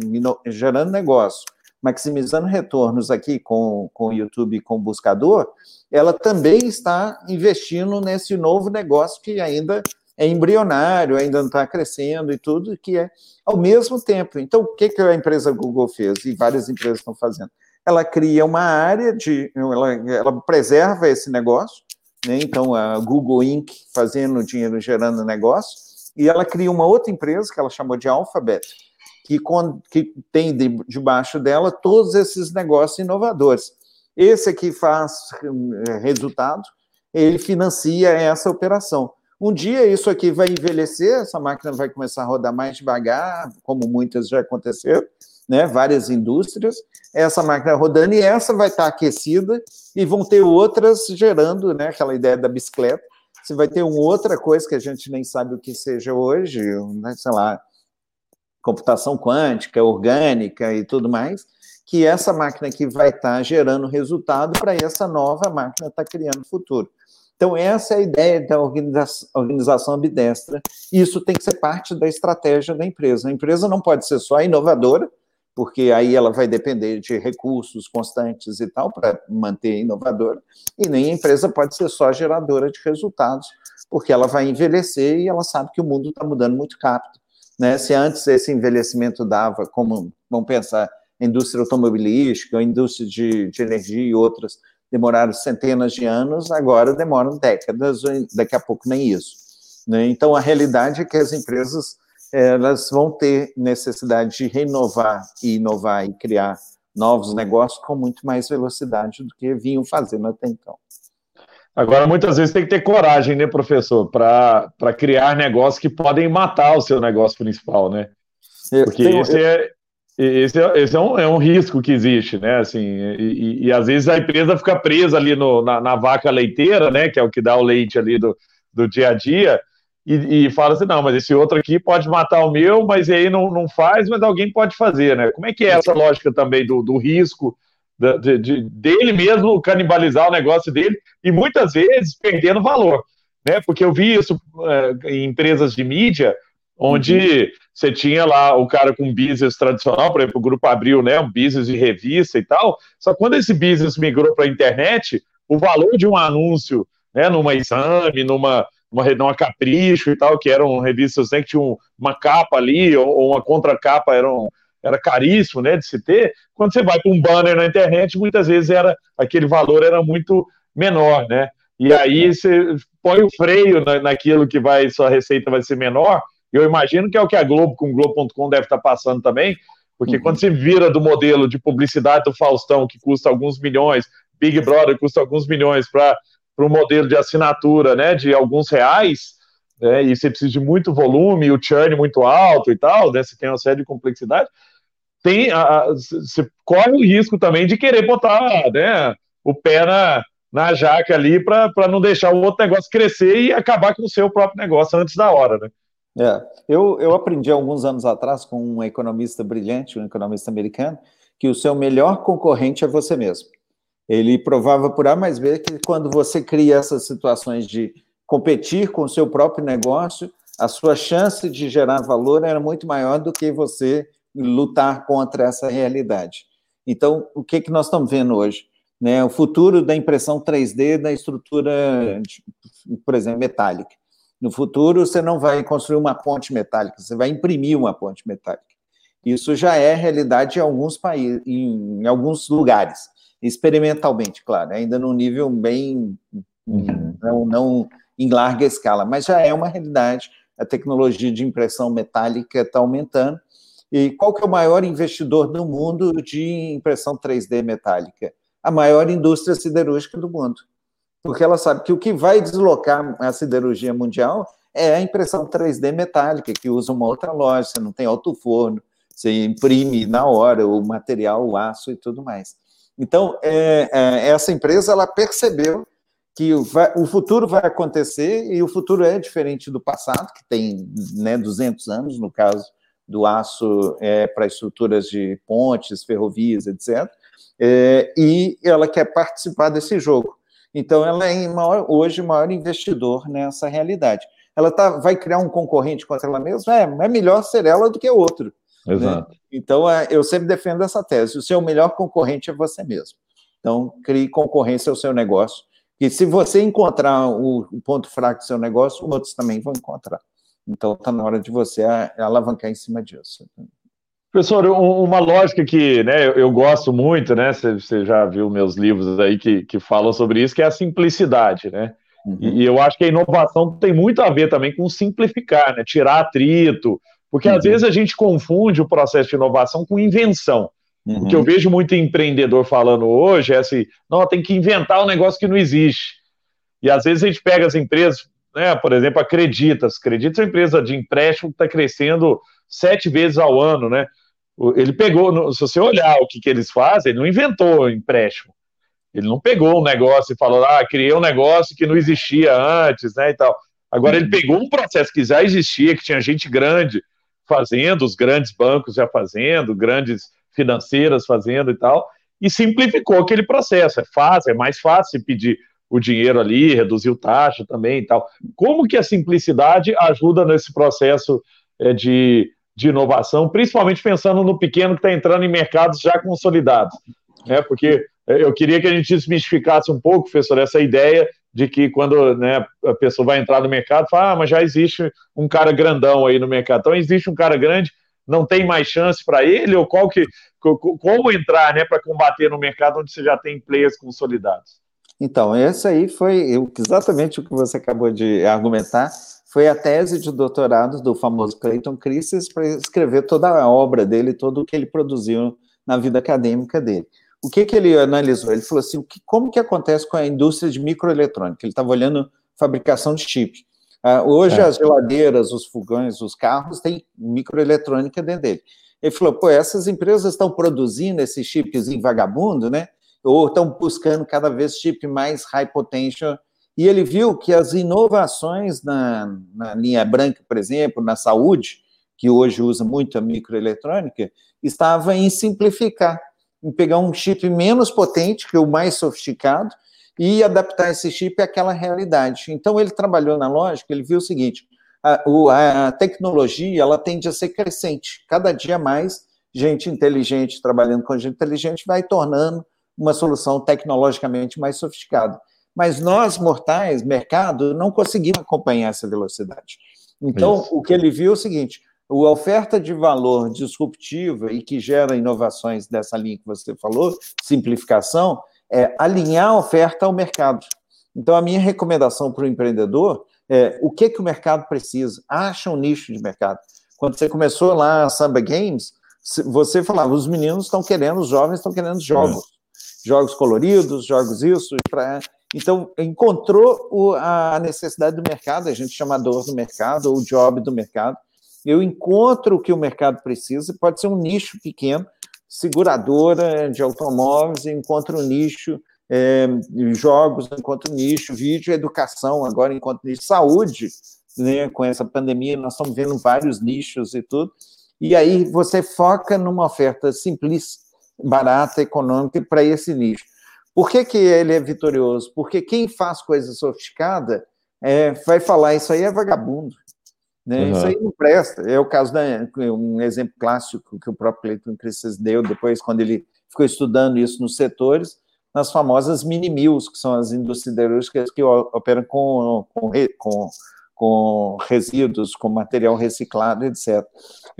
gerando negócio, maximizando retornos aqui com, com o YouTube e com o buscador, ela também está investindo nesse novo negócio que ainda é embrionário, ainda não está crescendo e tudo, que é ao mesmo tempo. Então, o que, que a empresa Google fez? E várias empresas estão fazendo ela cria uma área de. Ela, ela preserva esse negócio, né? então a Google Inc. fazendo dinheiro, gerando negócio, e ela cria uma outra empresa que ela chamou de Alphabet, que, que tem de, debaixo dela todos esses negócios inovadores. Esse aqui faz eh, resultado, ele financia essa operação. Um dia isso aqui vai envelhecer, essa máquina vai começar a rodar mais devagar, como muitas já aconteceram, né, várias indústrias, essa máquina rodando e essa vai estar aquecida e vão ter outras gerando, né, aquela ideia da bicicleta. Você vai ter uma outra coisa que a gente nem sabe o que seja hoje, né, sei lá, computação quântica, orgânica e tudo mais, que essa máquina aqui vai estar gerando resultado para essa nova máquina estar criando futuro. Então, essa é a ideia da organização, organização ambidestra. Isso tem que ser parte da estratégia da empresa. A empresa não pode ser só inovadora, porque aí ela vai depender de recursos constantes e tal para manter inovadora, e nem a empresa pode ser só geradora de resultados, porque ela vai envelhecer e ela sabe que o mundo está mudando muito rápido. Né? Se antes esse envelhecimento dava, como vamos pensar, indústria automobilística, indústria de, de energia e outras, demoraram centenas de anos, agora demoram décadas, daqui a pouco nem isso. Né? Então, a realidade é que as empresas elas vão ter necessidade de renovar e inovar e criar novos negócios com muito mais velocidade do que vinham fazendo até então. Agora, muitas vezes tem que ter coragem, né, professor, para criar negócios que podem matar o seu negócio principal, né? Porque eu, esse, é, esse, é, esse é, um, é um risco que existe, né? Assim, e, e, e às vezes a empresa fica presa ali no, na, na, vaca leiteira, né? Que é o que dá o leite ali do, do dia a dia, e, e, fala assim, não, mas esse outro aqui pode matar o meu, mas aí não, não faz, mas alguém pode fazer, né? Como é que é essa lógica também do, do risco de, de, dele mesmo canibalizar o negócio dele e muitas vezes perdendo valor, né? Porque eu vi isso é, em empresas de mídia, onde uhum. você tinha lá o cara com business tradicional, por exemplo, o Grupo Abril, né? Um business de revista e tal, só que quando esse business migrou para a internet, o valor de um anúncio, né, numa exame, numa uma, uma Capricho e tal, que eram revistas né, que tinham uma capa ali, ou, ou uma contracapa, eram, era caríssimo né, de se ter. Quando você vai para um banner na internet, muitas vezes era aquele valor era muito menor, né? E aí você põe o freio na, naquilo que vai, sua receita vai ser menor. Eu imagino que é o que a Globo com Globo.com deve estar passando também, porque uhum. quando você vira do modelo de publicidade do Faustão, que custa alguns milhões, Big Brother custa alguns milhões, para para um modelo de assinatura né, de alguns reais, né, e você precisa de muito volume, o churn muito alto e tal, né, você tem uma série de complexidade, tem você corre o risco também de querer botar né, o pé na, na jaca ali para não deixar o outro negócio crescer e acabar com o seu próprio negócio antes da hora, né? É, eu, eu aprendi alguns anos atrás com um economista brilhante, um economista americano, que o seu melhor concorrente é você mesmo. Ele provava por A mais B que quando você cria essas situações de competir com o seu próprio negócio, a sua chance de gerar valor era muito maior do que você lutar contra essa realidade. Então, o que, que nós estamos vendo hoje? Né, o futuro da impressão 3D da estrutura, por exemplo, metálica. No futuro, você não vai construir uma ponte metálica, você vai imprimir uma ponte metálica. Isso já é realidade em alguns países, em alguns lugares, experimentalmente, claro, ainda num nível bem não, não em larga escala, mas já é uma realidade. A tecnologia de impressão metálica está aumentando. E qual que é o maior investidor do mundo de impressão 3D metálica? A maior indústria siderúrgica do mundo porque ela sabe que o que vai deslocar a siderurgia mundial é a impressão 3D metálica, que usa uma outra loja, você não tem alto forno, você imprime na hora o material, o aço e tudo mais. Então, é, é, essa empresa ela percebeu que o, vai, o, futuro vai acontecer e o futuro é diferente do passado, que tem né, 200 anos, no caso do aço é, para estruturas de pontes, ferrovias, etc. É, e ela quer participar desse jogo. Então, ela é maior, hoje o maior investidor nessa realidade. Ela tá, vai criar um concorrente contra ela mesma? É, é melhor ser ela do que outro. Né? Exato. Né? Então, é, eu sempre defendo essa tese: o seu melhor concorrente é você mesmo. Então, crie concorrência ao seu negócio. E se você encontrar o, ponto fraco do seu negócio, outros também vão encontrar. Então, está na hora de você alavancar em cima disso. Professor, uma lógica que né, eu gosto muito, né? Você já viu meus livros aí que, que falam sobre isso, que é a simplicidade, né? Uhum. E eu acho que a inovação tem muito a ver também com simplificar, né? Tirar atrito, porque uhum. às vezes a gente confunde o processo de inovação com invenção. Uhum. O que eu vejo muito empreendedor falando hoje é assim: não, tem que inventar um negócio que não existe. E às vezes a gente pega as empresas, né, por exemplo, Acreditas. Acreditas é uma empresa de empréstimo que está crescendo sete vezes ao ano, né? Ele pegou, se você olhar o que, que eles fazem, ele não inventou empréstimo. Ele não pegou um negócio e falou, ah, criei um negócio que não existia antes, né, e tal. Agora, ele pegou um processo que já existia, que tinha gente grande fazendo, os grandes bancos já fazendo, grandes financeiras fazendo e tal, e simplificou aquele processo. É fácil, é mais fácil pedir o dinheiro ali, reduzir o taxa também e tal. Como que a simplicidade ajuda nesse processo é, de de inovação, principalmente pensando no pequeno que está entrando em mercados já consolidados. Né? Porque eu queria que a gente desmistificasse um pouco, professor, essa ideia de que quando né, a pessoa vai entrar no mercado, fala, ah, mas já existe um cara grandão aí no mercado. Então, existe um cara grande, não tem mais chance para ele, ou qual que, como entrar né, para combater no mercado onde você já tem players consolidados? Então, esse aí foi exatamente o que você acabou de argumentar foi a tese de doutorado do famoso Clayton Christensen para escrever toda a obra dele, todo o que ele produziu na vida acadêmica dele. O que, que ele analisou? Ele falou assim, que, como que acontece com a indústria de microeletrônica? Ele estava olhando fabricação de chip. Uh, hoje é. as geladeiras, os fogões, os carros têm microeletrônica dentro dele. Ele falou, pô, essas empresas estão produzindo esses chips em vagabundo, né? Ou estão buscando cada vez chip mais high potential e ele viu que as inovações na, na linha branca, por exemplo, na saúde, que hoje usa muito a microeletrônica, estava em simplificar, pegar um chip menos potente, que é o mais sofisticado, e adaptar esse chip àquela realidade. Então, ele trabalhou na lógica, ele viu o seguinte, a, a tecnologia, ela tende a ser crescente, cada dia mais gente inteligente trabalhando com gente inteligente vai tornando uma solução tecnologicamente mais sofisticada mas nós, mortais, mercado, não conseguimos acompanhar essa velocidade. Então, Isso. o que ele viu é o seguinte: a oferta de valor disruptiva e que gera inovações dessa linha que você falou, simplificação, é alinhar a oferta ao mercado. Então, a minha recomendação para o empreendedor é o que, que o mercado precisa? Acha um nicho de mercado. Quando você começou lá a Samba Games, você falava, os meninos estão querendo, os jovens estão querendo jogos. É. Jogos coloridos, jogos isso, para então, encontrou o, a necessidade do mercado, a gente chama dor do mercado, ou o job do mercado, eu encontro o que o mercado precisa, pode ser um nicho pequeno, seguradora de automóveis, encontro um nicho, é, jogos, encontro um nicho, vídeo, educação, agora encontro nicho, saúde, né, com essa pandemia, nós estamos vendo vários nichos e tudo, e aí você foca numa oferta simples, barata, econômica para esse nicho. Por que, que ele é vitorioso? Porque quem faz coisa sofisticada é, vai falar isso aí é vagabundo. Né? Uhum. Isso aí não presta. É o caso da um exemplo clássico que o próprio Cleiton Cristas deu depois, quando ele ficou estudando isso nos setores, nas famosas mini mills, que são as indústrias siderúrgicas que operam com, com, com com resíduos, com material reciclado, etc.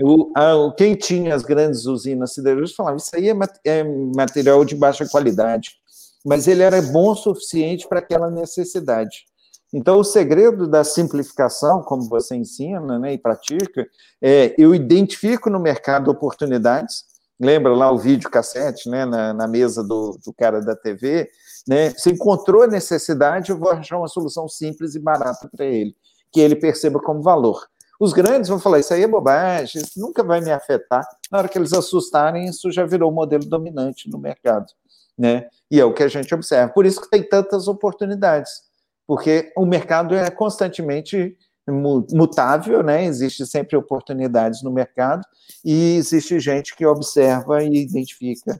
O, a, quem tinha as grandes usinas siderúrgicas falava, isso aí é, é material de baixa qualidade, mas ele era bom o suficiente para aquela necessidade. Então, o segredo da simplificação, como você ensina né, e pratica, é eu identifico no mercado oportunidades. Lembra lá o vídeo cassete né, na, na mesa do, do cara da TV? Né? Você encontrou a necessidade, eu vou achar uma solução simples e barata para ele que ele perceba como valor. Os grandes vão falar, isso aí é bobagem, isso nunca vai me afetar. Na hora que eles assustarem, isso já virou o modelo dominante no mercado. Né? E é o que a gente observa. Por isso que tem tantas oportunidades, porque o mercado é constantemente mutável, né? Existe sempre oportunidades no mercado e existe gente que observa e identifica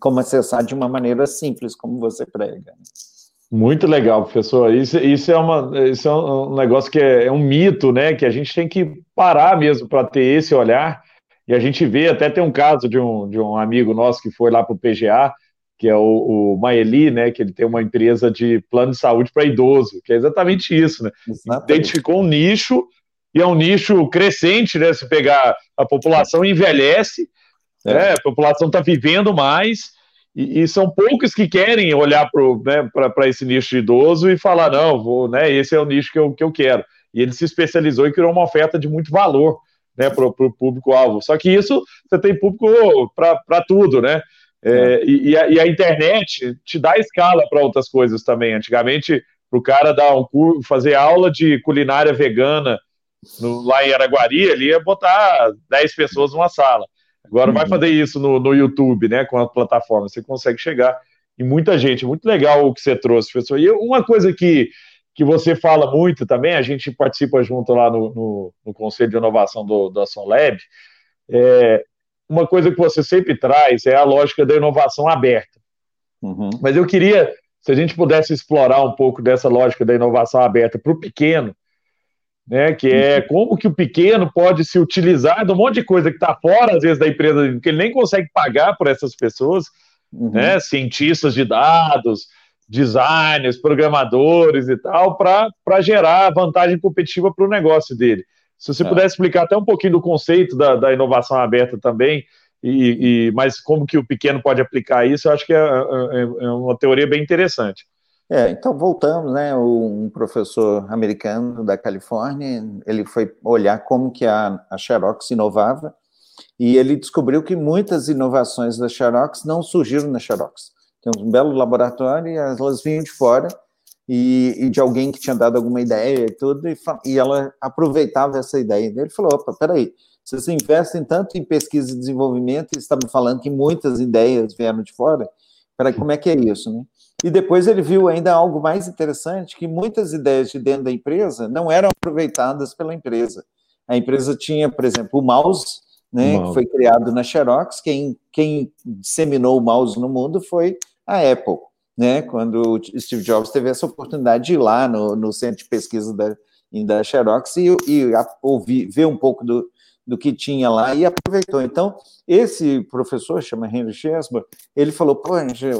como acessar de uma maneira simples, como você prega. Muito legal, professor. Isso, isso, é, uma, isso é um negócio que é, é um mito, né? Que a gente tem que parar mesmo para ter esse olhar. E a gente vê, até tem um caso de um, de um amigo nosso que foi lá para o PGA, que é o, o Maeli, né? Que ele tem uma empresa de plano de saúde para idoso, que é exatamente isso, né? Exatamente. Identificou um nicho, e é um nicho crescente, né? Se pegar a população envelhece, é. Né, a população está vivendo mais e, e, são poucos que querem olhar para né, esse nicho de idoso e falar, não, vou, né, esse é o nicho que eu, que eu quero. E ele se especializou e criou uma oferta de muito valor né, para o público-alvo. Só que isso você tem público para tudo, né? É, é. E, a, e, a, internet te dá escala para outras coisas também. Antigamente, para o cara dar um curso, fazer aula de culinária vegana no, lá em Araguari, ele ia botar 10 pessoas numa sala. Agora uhum. vai fazer isso no, no YouTube, né, com a plataforma, você consegue chegar em muita gente. Muito legal o que você trouxe, professor. E uma coisa que, que você fala muito também, a gente participa junto lá no, no, no Conselho de Inovação do, do Ação Lab, é, uma coisa que você sempre traz é a lógica da inovação aberta. Uhum. Mas eu queria, se a gente pudesse explorar um pouco dessa lógica da inovação aberta para o pequeno, né? Que é uhum. como que o pequeno pode se utilizar de um monte de coisa que está fora, às vezes, da empresa, que ele nem consegue pagar por essas pessoas, uhum. né? Cientistas de dados, designers, programadores e tal, para gerar vantagem competitiva para o negócio dele. Se você é. pudesse explicar até um pouquinho do conceito da, da inovação aberta também, e, e, mas como que o pequeno pode aplicar isso, eu acho que é, é, é uma teoria bem interessante. É, então voltamos, né? Um professor americano da Califórnia, ele foi olhar como que a, a Xerox inovava e ele descobriu que muitas inovações da Xerox não surgiram na Xerox. Tem um belo laboratório e elas vinham de fora e, e de alguém que tinha dado alguma ideia e tudo, e, e ela aproveitava essa ideia. Ele falou, opa, peraí, vocês investem tanto em pesquisa e desenvolvimento e estavam falando que muitas ideias vieram de fora, peraí, como é que é isso, né? E depois ele viu ainda algo mais interessante, que muitas ideias de dentro da empresa não eram aproveitadas pela empresa. A empresa tinha, por exemplo, o mouse, né, que foi criado na Xerox, quem, quem disseminou o mouse no mundo foi a Apple, né, quando o Steve Jobs teve essa oportunidade de ir lá no, no centro de pesquisa da, da Xerox e, e ouvir, ver um pouco do, do que tinha lá e aproveitou. Então, esse professor, chama Henry Chesbrough, ele falou, pô,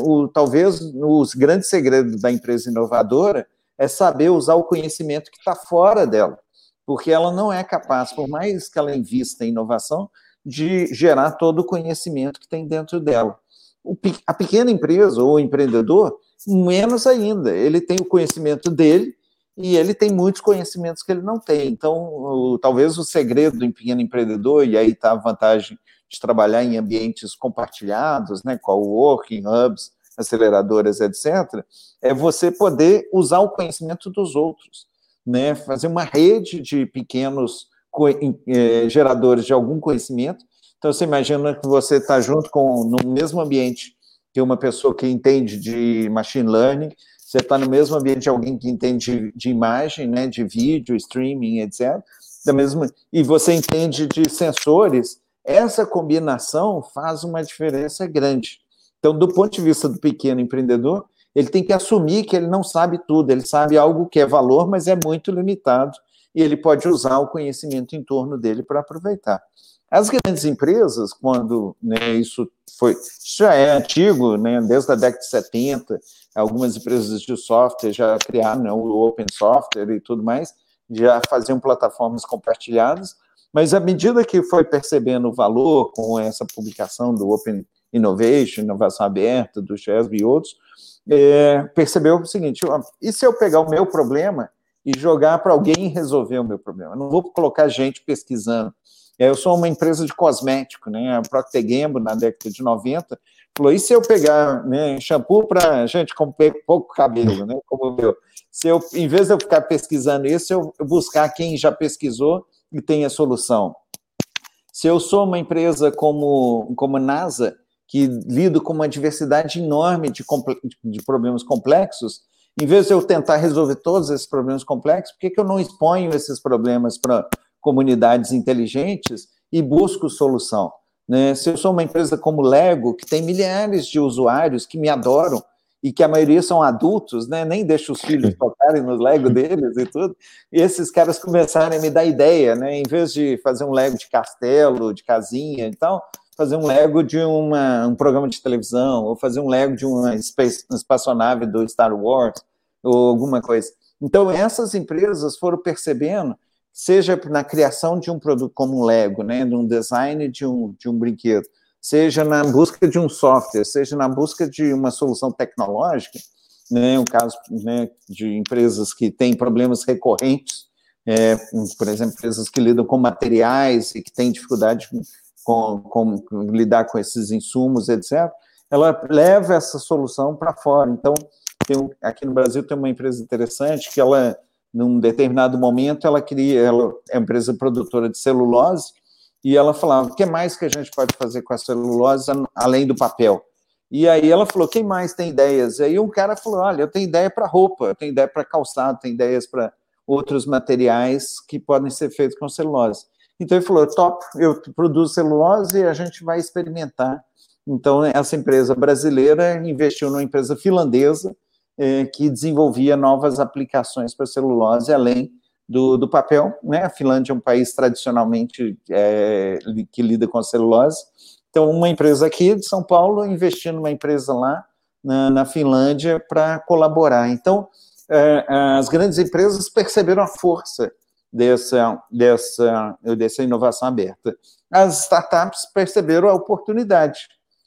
o, talvez os grandes segredos da empresa inovadora é saber usar o conhecimento que está fora dela, porque ela não é capaz, por mais que ela invista em inovação, de gerar todo o conhecimento que tem dentro dela. A pequena empresa ou o empreendedor, menos ainda, ele tem o conhecimento dele e ele tem muitos conhecimentos que ele não tem. Então, o, talvez o segredo do pequeno empreendedor, e aí está a vantagem de trabalhar em ambientes compartilhados, né, co-working, hubs, aceleradoras, etc., é você poder usar o conhecimento dos outros, né, fazer uma rede de pequenos é, geradores de algum conhecimento. Então, você imagina que você está junto com, no mesmo ambiente que uma pessoa que entende de machine learning, você está no mesmo ambiente de alguém que entende de, de imagem, né, de vídeo, streaming, etc. Da mesma, e você entende de sensores, essa combinação faz uma diferença grande. Então, do ponto de vista do pequeno empreendedor, ele tem que assumir que ele não sabe tudo, ele sabe algo que é valor, mas é muito limitado, e ele pode usar o conhecimento em torno dele para aproveitar. As grandes empresas, quando né, isso foi, isso já é antigo, né, desde a década de 70, algumas empresas de software já criaram né, o open software e tudo mais, já faziam plataformas compartilhadas, mas à medida que foi percebendo o valor com essa publicação do Open Innovation, inovação aberta, do CHESB e outros, é, percebeu o seguinte: e se eu pegar o meu problema e jogar para alguém resolver o meu problema? Eu não vou colocar gente pesquisando. É, eu sou uma empresa de cosmético, né? A Procter Gamble, na década de 90, falou: e se eu pegar né, shampoo para gente com pouco cabelo, né? Como o meu? Se eu, em vez de eu ficar pesquisando isso, eu buscar quem já pesquisou e tem a solução. Se eu sou uma empresa como, como NASA, que lido com uma diversidade enorme de, de problemas complexos, em vez de eu tentar resolver todos esses problemas complexos, por que, que eu não exponho esses problemas para comunidades inteligentes e busco solução? Né? Se eu sou uma empresa como Lego, que tem milhares de usuários que me adoram, e que a maioria são adultos, né? nem deixa os filhos tocarem no Lego deles e tudo, e esses caras começaram a me dar ideia, né? em vez de fazer um Lego de castelo, de casinha e tal, fazer um Lego de uma, um programa de televisão, ou fazer um Lego de uma space, espaçonave do Star Wars, ou alguma coisa. Então, essas empresas foram percebendo, seja na criação de um produto como um Lego, né, de um design de um, de um brinquedo, seja na busca de um software, seja na busca de uma solução tecnológica, né, um caso né, de empresas que têm problemas recorrentes, é, por exemplo, empresas que lidam com materiais e que têm dificuldade com, com, lidar com esses insumos, etc., ela leva essa solução para fora. Então, tem, aqui no Brasil tem uma empresa interessante que ela, num determinado momento, ela queria, ela é uma empresa produtora de celulose, e ela falava, o que mais que a gente pode fazer com a celulose além do papel? E aí ela falou, quem mais tem ideias? E aí um cara falou, olha, eu tenho ideia para roupa, eu tenho ideia para calçado, tenho ideias para outros materiais que podem ser feitos com celulose. Então ele falou: top, eu produzo celulose e a gente vai experimentar. Então, essa empresa brasileira investiu numa empresa finlandesa eh, que desenvolvia novas aplicações para celulose, além do, do, papel. Né? A Finlândia é um país tradicionalmente é, que lida com a celulose. Então, uma empresa aqui de São Paulo investindo numa empresa lá na, na Finlândia para colaborar. Então, é, as grandes empresas perceberam a força dessa, dessa, dessa inovação aberta. As startups perceberam a oportunidade.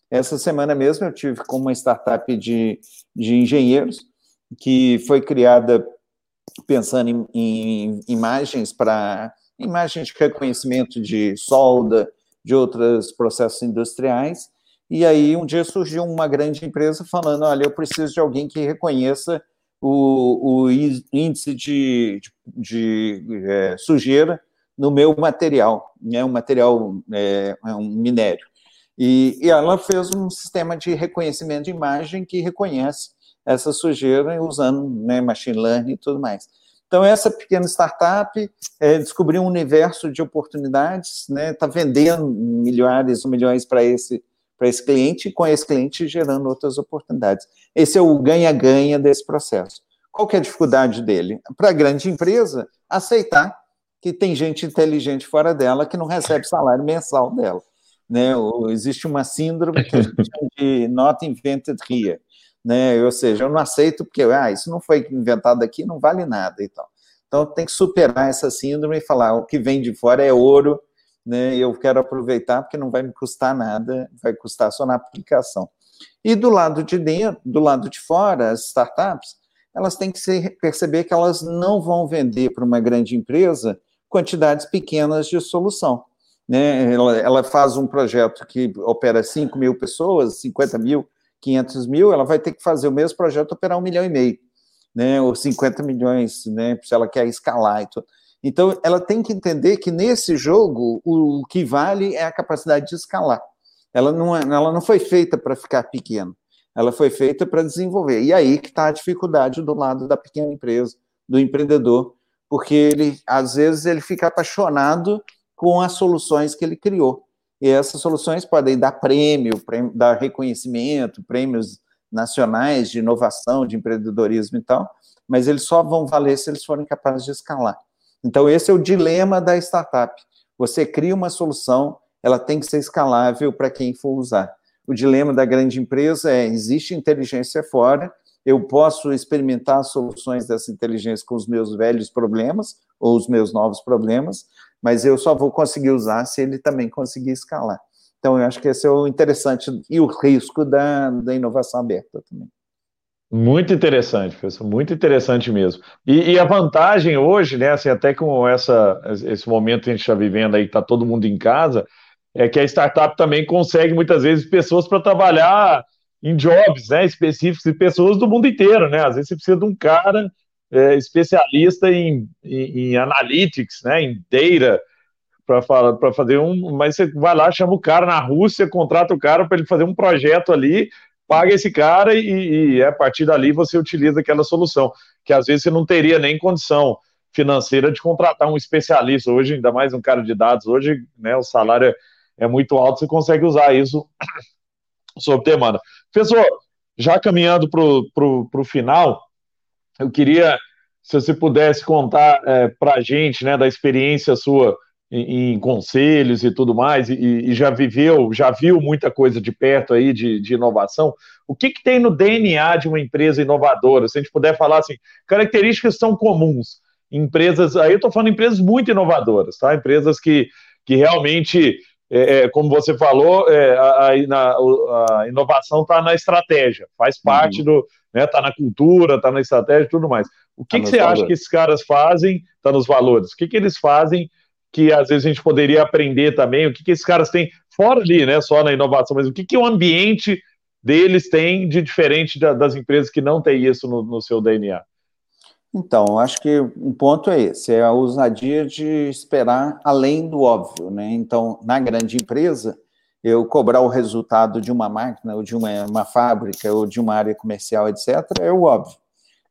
Essa semana mesmo eu tive com uma startup de, de engenheiros que foi criada pensando em, em imagens para imagens de reconhecimento de solda, de outros processos industriais. E aí um dia surgiu uma grande empresa falando: olha, eu preciso de alguém que reconheça o, o índice de, de, de é, sujeira no meu material, né, um material, é, é, um minério. E, e, ela fez um sistema de reconhecimento de imagem que reconhece essa sujeira usando né, machine learning e tudo mais. Então, essa pequena startup é, descobriu um universo de oportunidades, está né, tá vendendo milhares ou milhões para esse para esse cliente e com esse cliente gerando outras oportunidades. Esse é o ganha-ganha desse processo. Qual que é a dificuldade dele? Para a grande empresa, aceitar que tem gente inteligente fora dela que não recebe salário mensal dela. Né? Ou existe uma síndrome que a gente <laughs> chama de not invented here. Né? Ou seja, eu não aceito porque ah, isso não foi inventado aqui, não vale nada e tal. Então tem que superar essa síndrome e falar o que vem de fora é ouro, né? Eu quero aproveitar porque não vai me custar nada, vai custar só na aplicação. E do lado de dentro, do lado de fora, as startups, elas têm que se, perceber que elas não vão vender para uma grande empresa quantidades pequenas de solução. Né? Ela, ela, faz um projeto que opera 5 mil pessoas, 50 mil, 500 mil, ela vai ter que fazer o mesmo projeto operar um milhão e meio, né? ou 50 milhões, né? se ela quer escalar e tudo. Então, ela tem que entender que nesse jogo o, que vale é a capacidade de escalar. Ela não, é, ela não foi feita para ficar pequena, ela foi feita para desenvolver. E aí que está a dificuldade do lado da pequena empresa, do empreendedor, porque ele, às vezes, ele fica apaixonado com as soluções que ele criou. E essas soluções podem dar prêmio, prêmio dar reconhecimento, prêmios nacionais de inovação, de empreendedorismo e tal, mas eles só vão valer se eles forem capazes de escalar. Então, esse é o dilema da startup. Você cria uma solução, ela tem que ser escalável para quem for usar. O dilema da grande empresa é: existe inteligência fora, eu posso experimentar soluções dessa inteligência com os meus velhos problemas ou os meus novos problemas, mas eu só vou conseguir usar se ele também conseguir escalar. Então, eu acho que esse é o interessante e o risco da, da inovação aberta também. Muito interessante, professor, muito interessante mesmo. E, e, a vantagem hoje, né, assim, até com essa, esse momento que a gente está vivendo aí, que está todo mundo em casa, é que a startup também consegue muitas vezes pessoas para trabalhar em jobs né, específicos e pessoas do mundo inteiro, né? Às vezes você precisa de um cara é, especialista em, em, em, analytics, né, em data, para fazer um. Mas você vai lá, chama o cara na Rússia, contrata o cara para ele fazer um projeto ali, paga esse cara e, e a partir dali você utiliza aquela solução, que às vezes você não teria nem condição financeira de contratar um especialista hoje, ainda mais um cara de dados hoje, né, o salário é, é muito alto, você consegue usar isso <clears throat> sob demanda. Professor, já caminhando para o final, eu queria, se você pudesse contar é, para a gente, né, da experiência sua em, em conselhos e tudo mais, e, e, já viveu, já viu muita coisa de perto aí de, de inovação. O que, que tem no DNA de uma empresa inovadora? Se a gente puder falar assim, características são comuns. Empresas, aí eu estou falando empresas muito inovadoras, tá? Empresas que, que realmente é, é, como você falou, é, a, a, a, inovação está na estratégia, faz parte uhum. do, né, está na cultura, está na estratégia e tudo mais. O que, tá que você valores. acha que esses caras fazem, está nos valores, o que, que eles fazem que às vezes a gente poderia aprender também, o que, que esses caras têm, fora ali, né, só na inovação, mas o que, que o ambiente deles tem de diferente da, das empresas que não têm isso no, no seu DNA? Então, acho que um ponto é esse, é a ousadia de esperar além do óbvio, né? Então, na grande empresa, eu cobrar o resultado de uma máquina, ou de uma, uma fábrica, ou de uma área comercial, etc., é o óbvio.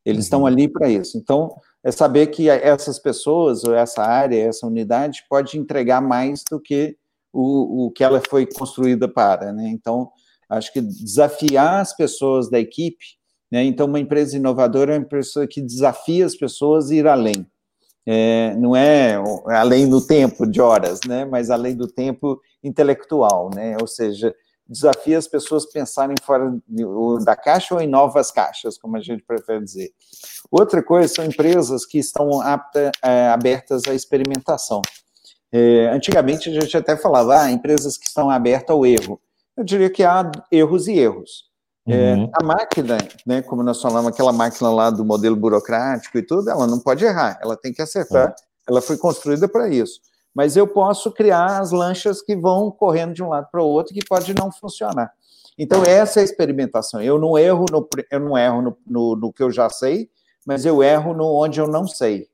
Eles uhum. estão ali para isso. Então, é saber que essas pessoas, ou essa área, essa unidade, pode entregar mais do que o, o que ela foi construída para, né? Então, acho que desafiar as pessoas da equipe né? Então, uma empresa inovadora é uma empresa que desafia as pessoas a ir além. É, não é além do tempo de horas, né? mas além do tempo intelectual, né? ou seja, desafia as pessoas a pensarem fora da caixa ou em novas caixas, como a gente prefere dizer. Outra coisa são empresas que estão apta, é, abertas à experimentação. É, antigamente a gente até falava, ah, empresas que estão abertas ao erro. Eu diria que há erros e erros. É, uhum. a máquina, né, como nós falamos, aquela máquina lá do modelo burocrático e tudo, ela não pode errar, ela tem que acertar, uhum. ela foi construída para isso. Mas eu posso criar as lanchas que vão correndo de um lado para o outro que pode não funcionar. Então, essa é a experimentação. Eu não erro no, eu não erro no, no, no que eu já sei, mas eu erro no onde eu não sei.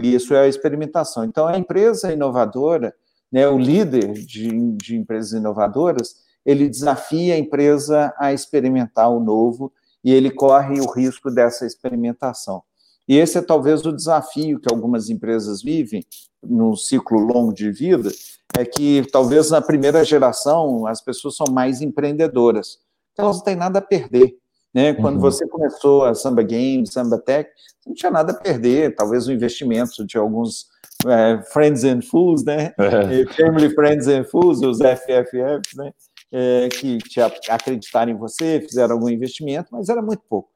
E isso é a experimentação. Então, a empresa inovadora, né, o líder de, de empresas inovadoras, ele desafia a empresa a experimentar o novo e ele corre o risco dessa experimentação. E esse é talvez o desafio que algumas empresas vivem no ciclo longo de vida, é que talvez na primeira geração as pessoas são mais empreendedoras, elas não têm nada a perder. Né? Quando uhum. você começou a Samba Games, Samba Tech, não tinha nada a perder, talvez o investimento de alguns é, Friends and Fools, né? <laughs> É. Family Friends and Fools, os FFFs, né? é, que te acreditaram em você, fizeram algum investimento, mas era muito pouco.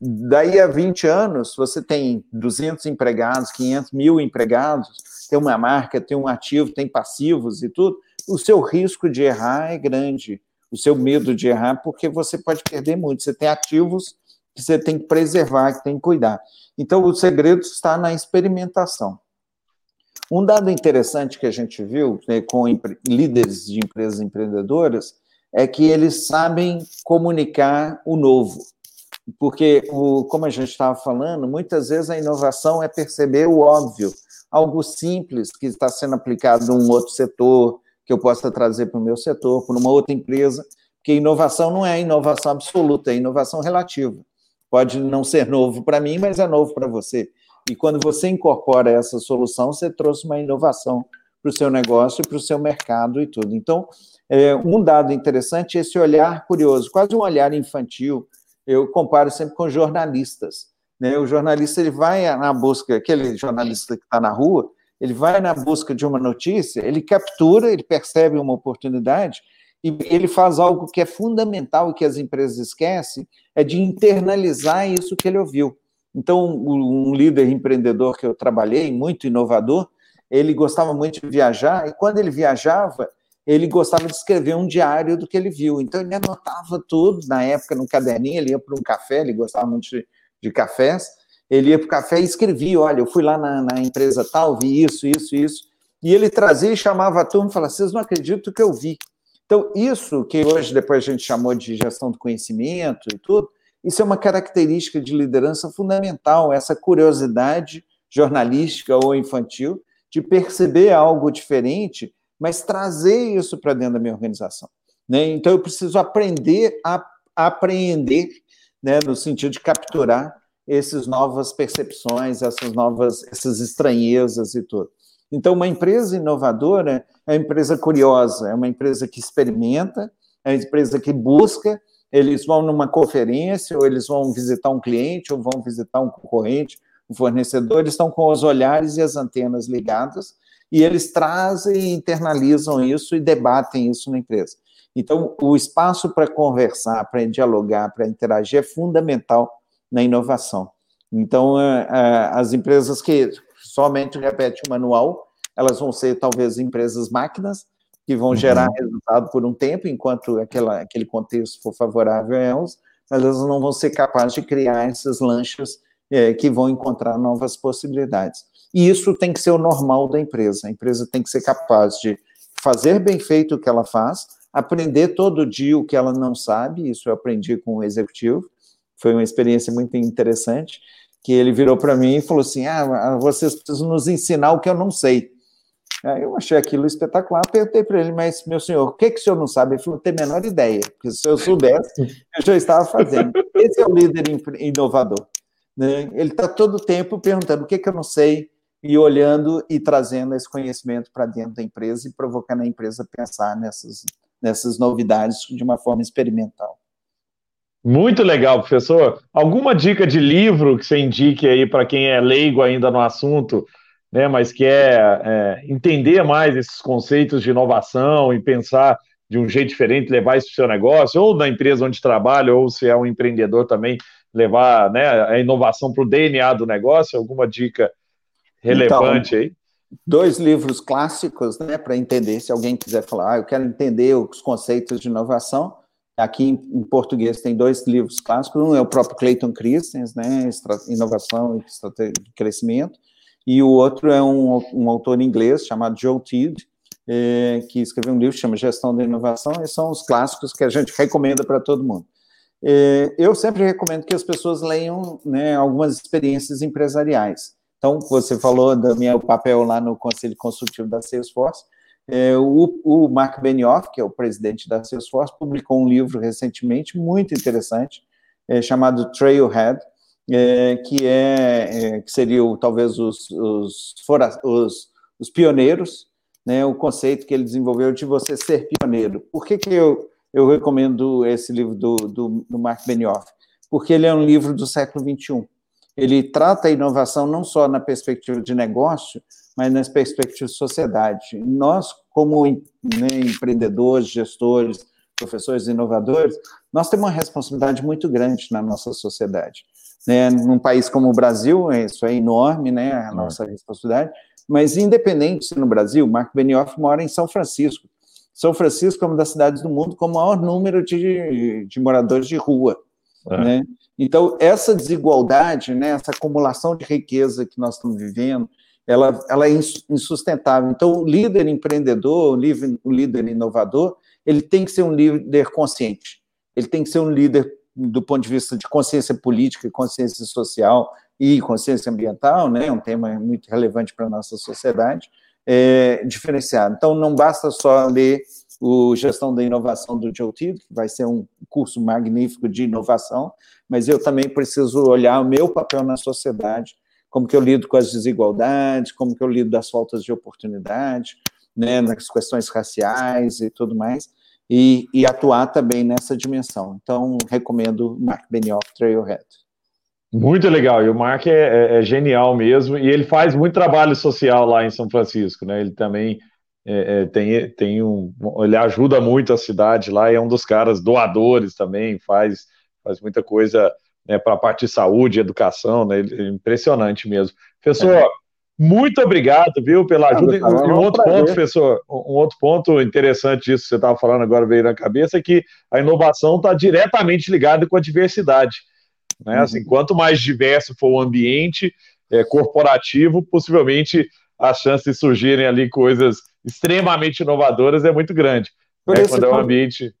Daí a 20 anos, você tem 200 empregados, 500 mil empregados, tem uma marca, tem um ativo, tem passivos e tudo, o seu risco de errar é grande, o seu medo de errar, porque você pode perder muito. Você tem ativos que você tem que preservar, que tem que cuidar. Então, o segredo está na experimentação. Um dado interessante que a gente viu né, com líderes de empresas empreendedoras é que eles sabem comunicar o novo. Porque, o, como a gente estava falando, muitas vezes a inovação é perceber o óbvio. algo simples que está sendo aplicado em um outro setor, que eu possa trazer para o meu setor, para uma outra empresa, porque inovação não é inovação absoluta, é inovação relativa. Pode não ser novo para mim, mas é novo para você. E quando você incorpora essa solução, você trouxe uma inovação para o seu negócio, para o seu mercado e tudo. Então, é, um dado interessante é esse olhar curioso, quase um olhar infantil. Eu comparo sempre com jornalistas. Né? O jornalista ele vai na busca, aquele jornalista que está na rua, ele vai na busca de uma notícia, ele captura, ele percebe uma oportunidade e ele faz algo que é fundamental e que as empresas esquecem, é de internalizar isso que ele ouviu. Então, um líder empreendedor que eu trabalhei, muito inovador, ele gostava muito de viajar, e quando ele viajava, ele gostava de escrever um diário do que ele viu. Então, ele anotava tudo, na época, no caderninho, ele ia para um café, ele gostava muito de, de cafés, ele ia para o café e escrevia, olha, eu fui lá na, na, empresa tal, vi isso, isso, isso, e ele trazia e chamava a turma e falava, vocês não acreditam que eu vi. Então, isso que hoje depois a gente chamou de gestão do conhecimento e tudo, isso é uma característica de liderança fundamental, essa curiosidade jornalística ou infantil de perceber algo diferente, mas trazer isso para dentro da minha organização. Né? Então, eu preciso aprender a apreender, né, no sentido de capturar essas novas percepções, essas novas, essas estranhezas e tudo. Então, uma empresa inovadora é uma empresa curiosa, é uma empresa que experimenta, é uma empresa que busca eles vão numa conferência, ou eles vão visitar um cliente, ou vão visitar um concorrente, um fornecedor, eles estão com os olhares e as antenas ligadas, e eles trazem e internalizam isso e debatem isso na empresa. Então, o espaço para conversar, para dialogar, para interagir é fundamental na inovação. Então, é, é, as empresas que somente repetem o manual, elas vão ser talvez empresas máquinas, que vão gerar uhum. resultado por um tempo, enquanto aquela, aquele contexto for favorável a elas, mas elas não vão ser capazes de criar essas lanchas é, que vão encontrar novas possibilidades. E isso tem que ser o normal da empresa. A empresa tem que ser capaz de fazer bem feito o que ela faz, aprender todo dia o que ela não sabe, isso eu aprendi com o executivo, foi uma experiência muito interessante, que ele virou para mim e falou assim, ah, vocês precisam nos ensinar o que eu não sei. Eu achei aquilo espetacular, perguntei para ele, mas, meu senhor, o que, que o senhor não sabe? Ele falou, não tem a menor ideia, porque se eu soubesse, <laughs> eu já estava fazendo. Esse é o líder inovador. Né? Ele está todo o tempo perguntando o que, que eu não sei, e olhando e trazendo esse conhecimento para dentro da empresa e provocando a empresa pensar nessas, nessas novidades de uma forma experimental. Muito legal, professor. Alguma dica de livro que você indique aí para quem é leigo ainda no assunto, né, mas quer é, entender mais esses conceitos de inovação e pensar de um jeito diferente, levar isso para o seu negócio, ou na empresa onde trabalha, ou se é um empreendedor também, levar né, a inovação para o DNA do negócio? Alguma dica relevante então, aí? Dois livros clássicos, né, para entender, se alguém quiser falar, ah, eu quero entender os conceitos de inovação. Aqui em, português tem dois livros clássicos, um é o próprio Clayton Christensen, né, Inovação e Crescimento, e o outro é um, um autor inglês chamado Joe Tidd, é, que escreveu um livro que chama Gestão da Inovação, e são os clássicos que a gente recomenda para todo mundo. É, eu sempre recomendo que as pessoas leiam né, algumas experiências empresariais. Então, você falou do meu papel lá no Conselho Consultivo da Salesforce, é, o, o Mark Benioff, que é o presidente da Salesforce, publicou um livro recentemente muito interessante, é, chamado Trailhead, é, que, é, é, que seria talvez os, os, os, os pioneiros, né, o conceito que ele desenvolveu de você ser pioneiro. Por que, que eu, eu recomendo esse livro do, do, do Mark Benioff? Porque ele é um livro do século XXI. Ele trata a inovação não só na perspectiva de negócio, mas na perspectiva de sociedade. Nós, como né, empreendedores, gestores, professores inovadores, nós temos uma responsabilidade muito grande na nossa sociedade. Né? Num país como o Brasil, isso é enorme, né? A nossa responsabilidade. Mas, independente se no Brasil, Marco Benioff mora em São Francisco. São Francisco é uma das cidades do mundo com o maior número de, de moradores de rua. É. Né? Então, essa desigualdade, né, essa acumulação de riqueza que nós estamos vivendo, ela, ela é insustentável. Então, o líder empreendedor, o líder, inovador, ele tem que ser um líder consciente. Ele tem que ser um líder do ponto de vista de consciência política, consciência social, e consciência ambiental, né, um tema muito relevante para a nossa sociedade, é, diferenciado. Então, não basta só ler o Gestão da Inovação do Joe Tidd, que vai ser um curso magnífico de inovação, mas eu também preciso olhar o meu papel na sociedade, como que eu lido com as desigualdades, como que eu lido das faltas de oportunidade, né, nas questões raciais e tudo mais, e, e atuar também nessa dimensão. Então, recomendo Mark Benioff Trailhead. Muito legal, e o Mark é, é, é, genial mesmo, e ele faz muito trabalho social lá em São Francisco, né? Ele também é, é tem, tem um. Ele ajuda muito a cidade lá, e é um dos caras doadores também, faz, faz muita coisa né, para a parte de saúde, educação, né? É impressionante mesmo. Professor, é. muito obrigado, viu, pela ajuda. e um, outro ponto, professor, um outro ponto interessante disso que você estava falando agora veio na cabeça é que a inovação está diretamente ligada com a diversidade. Né? Uhum. Assim, quanto mais diverso for o ambiente é, corporativo, possivelmente a chance de surgirem ali coisas extremamente inovadoras é muito grande. Né? Quando é um ambiente.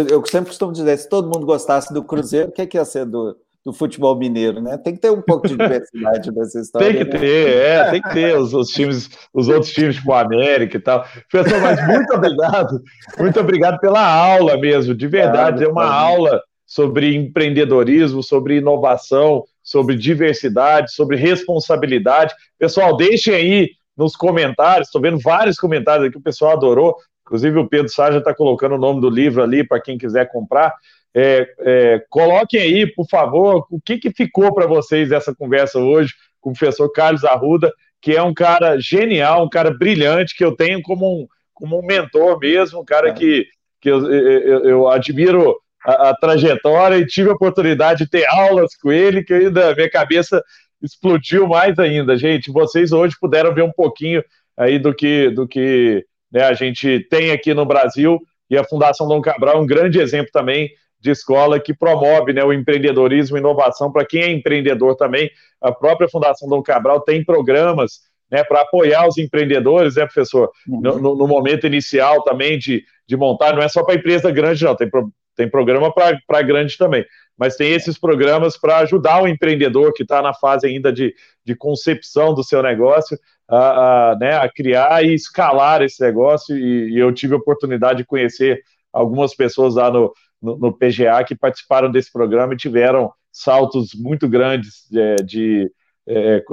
Eu sempre costumo dizer: se todo mundo gostasse do Cruzeiro, o que, é que ia ser do, do futebol mineiro, né? Tem que ter um pouco de diversidade <laughs> nessa história. Tem que né? ter, é, tem que ter os, os, times, os outros times, tipo o América e tal. Pessoal, mas muito obrigado, muito obrigado pela aula mesmo, de verdade, é uma aula sobre empreendedorismo, sobre inovação, sobre diversidade, sobre responsabilidade. Pessoal, deixem aí nos comentários, estou vendo vários comentários aqui, o pessoal adorou. Inclusive, o Pedro Sá já está colocando o nome do livro ali para quem quiser comprar. É, é, coloquem aí, por favor, o que, que ficou para vocês essa conversa hoje com o professor Carlos Arruda, que é um cara genial, um cara brilhante, que eu tenho como um, como um mentor mesmo, um cara é. que, que eu, eu, eu admiro a, a, trajetória e tive a oportunidade de ter aulas com ele, que ainda minha cabeça explodiu mais ainda. Gente, vocês hoje puderam ver um pouquinho aí do que, do que né, a gente tem aqui no Brasil, e a Fundação Dom Cabral é um grande exemplo também de escola que promove né, o empreendedorismo e inovação para quem é empreendedor também. A própria Fundação Dom Cabral tem programas né, para apoiar os empreendedores, né, professor? Uhum. No, no, no, momento inicial também de, de montar, não é só para empresa grande, não, tem, pro, tem programa para grande também, mas tem esses programas para ajudar o empreendedor que está na fase ainda de, de concepção do seu negócio a, a, né, a criar e escalar esse negócio. E, e, eu tive a oportunidade de conhecer algumas pessoas lá no, no, no, PGA que participaram desse programa e tiveram saltos muito grandes de, de é,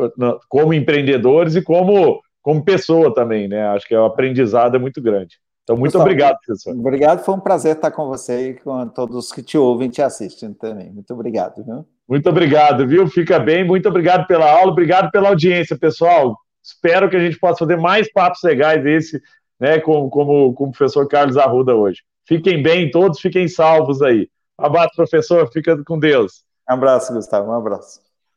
como empreendedores e como, como pessoa também, né? Acho que o aprendizado é muito grande. Então, muito obrigado, professor. Obrigado, foi um prazer estar com você e com todos que te ouvem e te assistem também. Muito obrigado, viu? Muito obrigado, viu? Fica bem, muito obrigado pela aula, obrigado pela audiência, pessoal. Espero que a gente possa fazer mais papos legais esse, né, como, como, como o professor Carlos Arruda hoje. Fiquem bem, todos fiquem salvos aí. Um abraço, professor, fica com Deus. Um abraço, Gustavo, um abraço.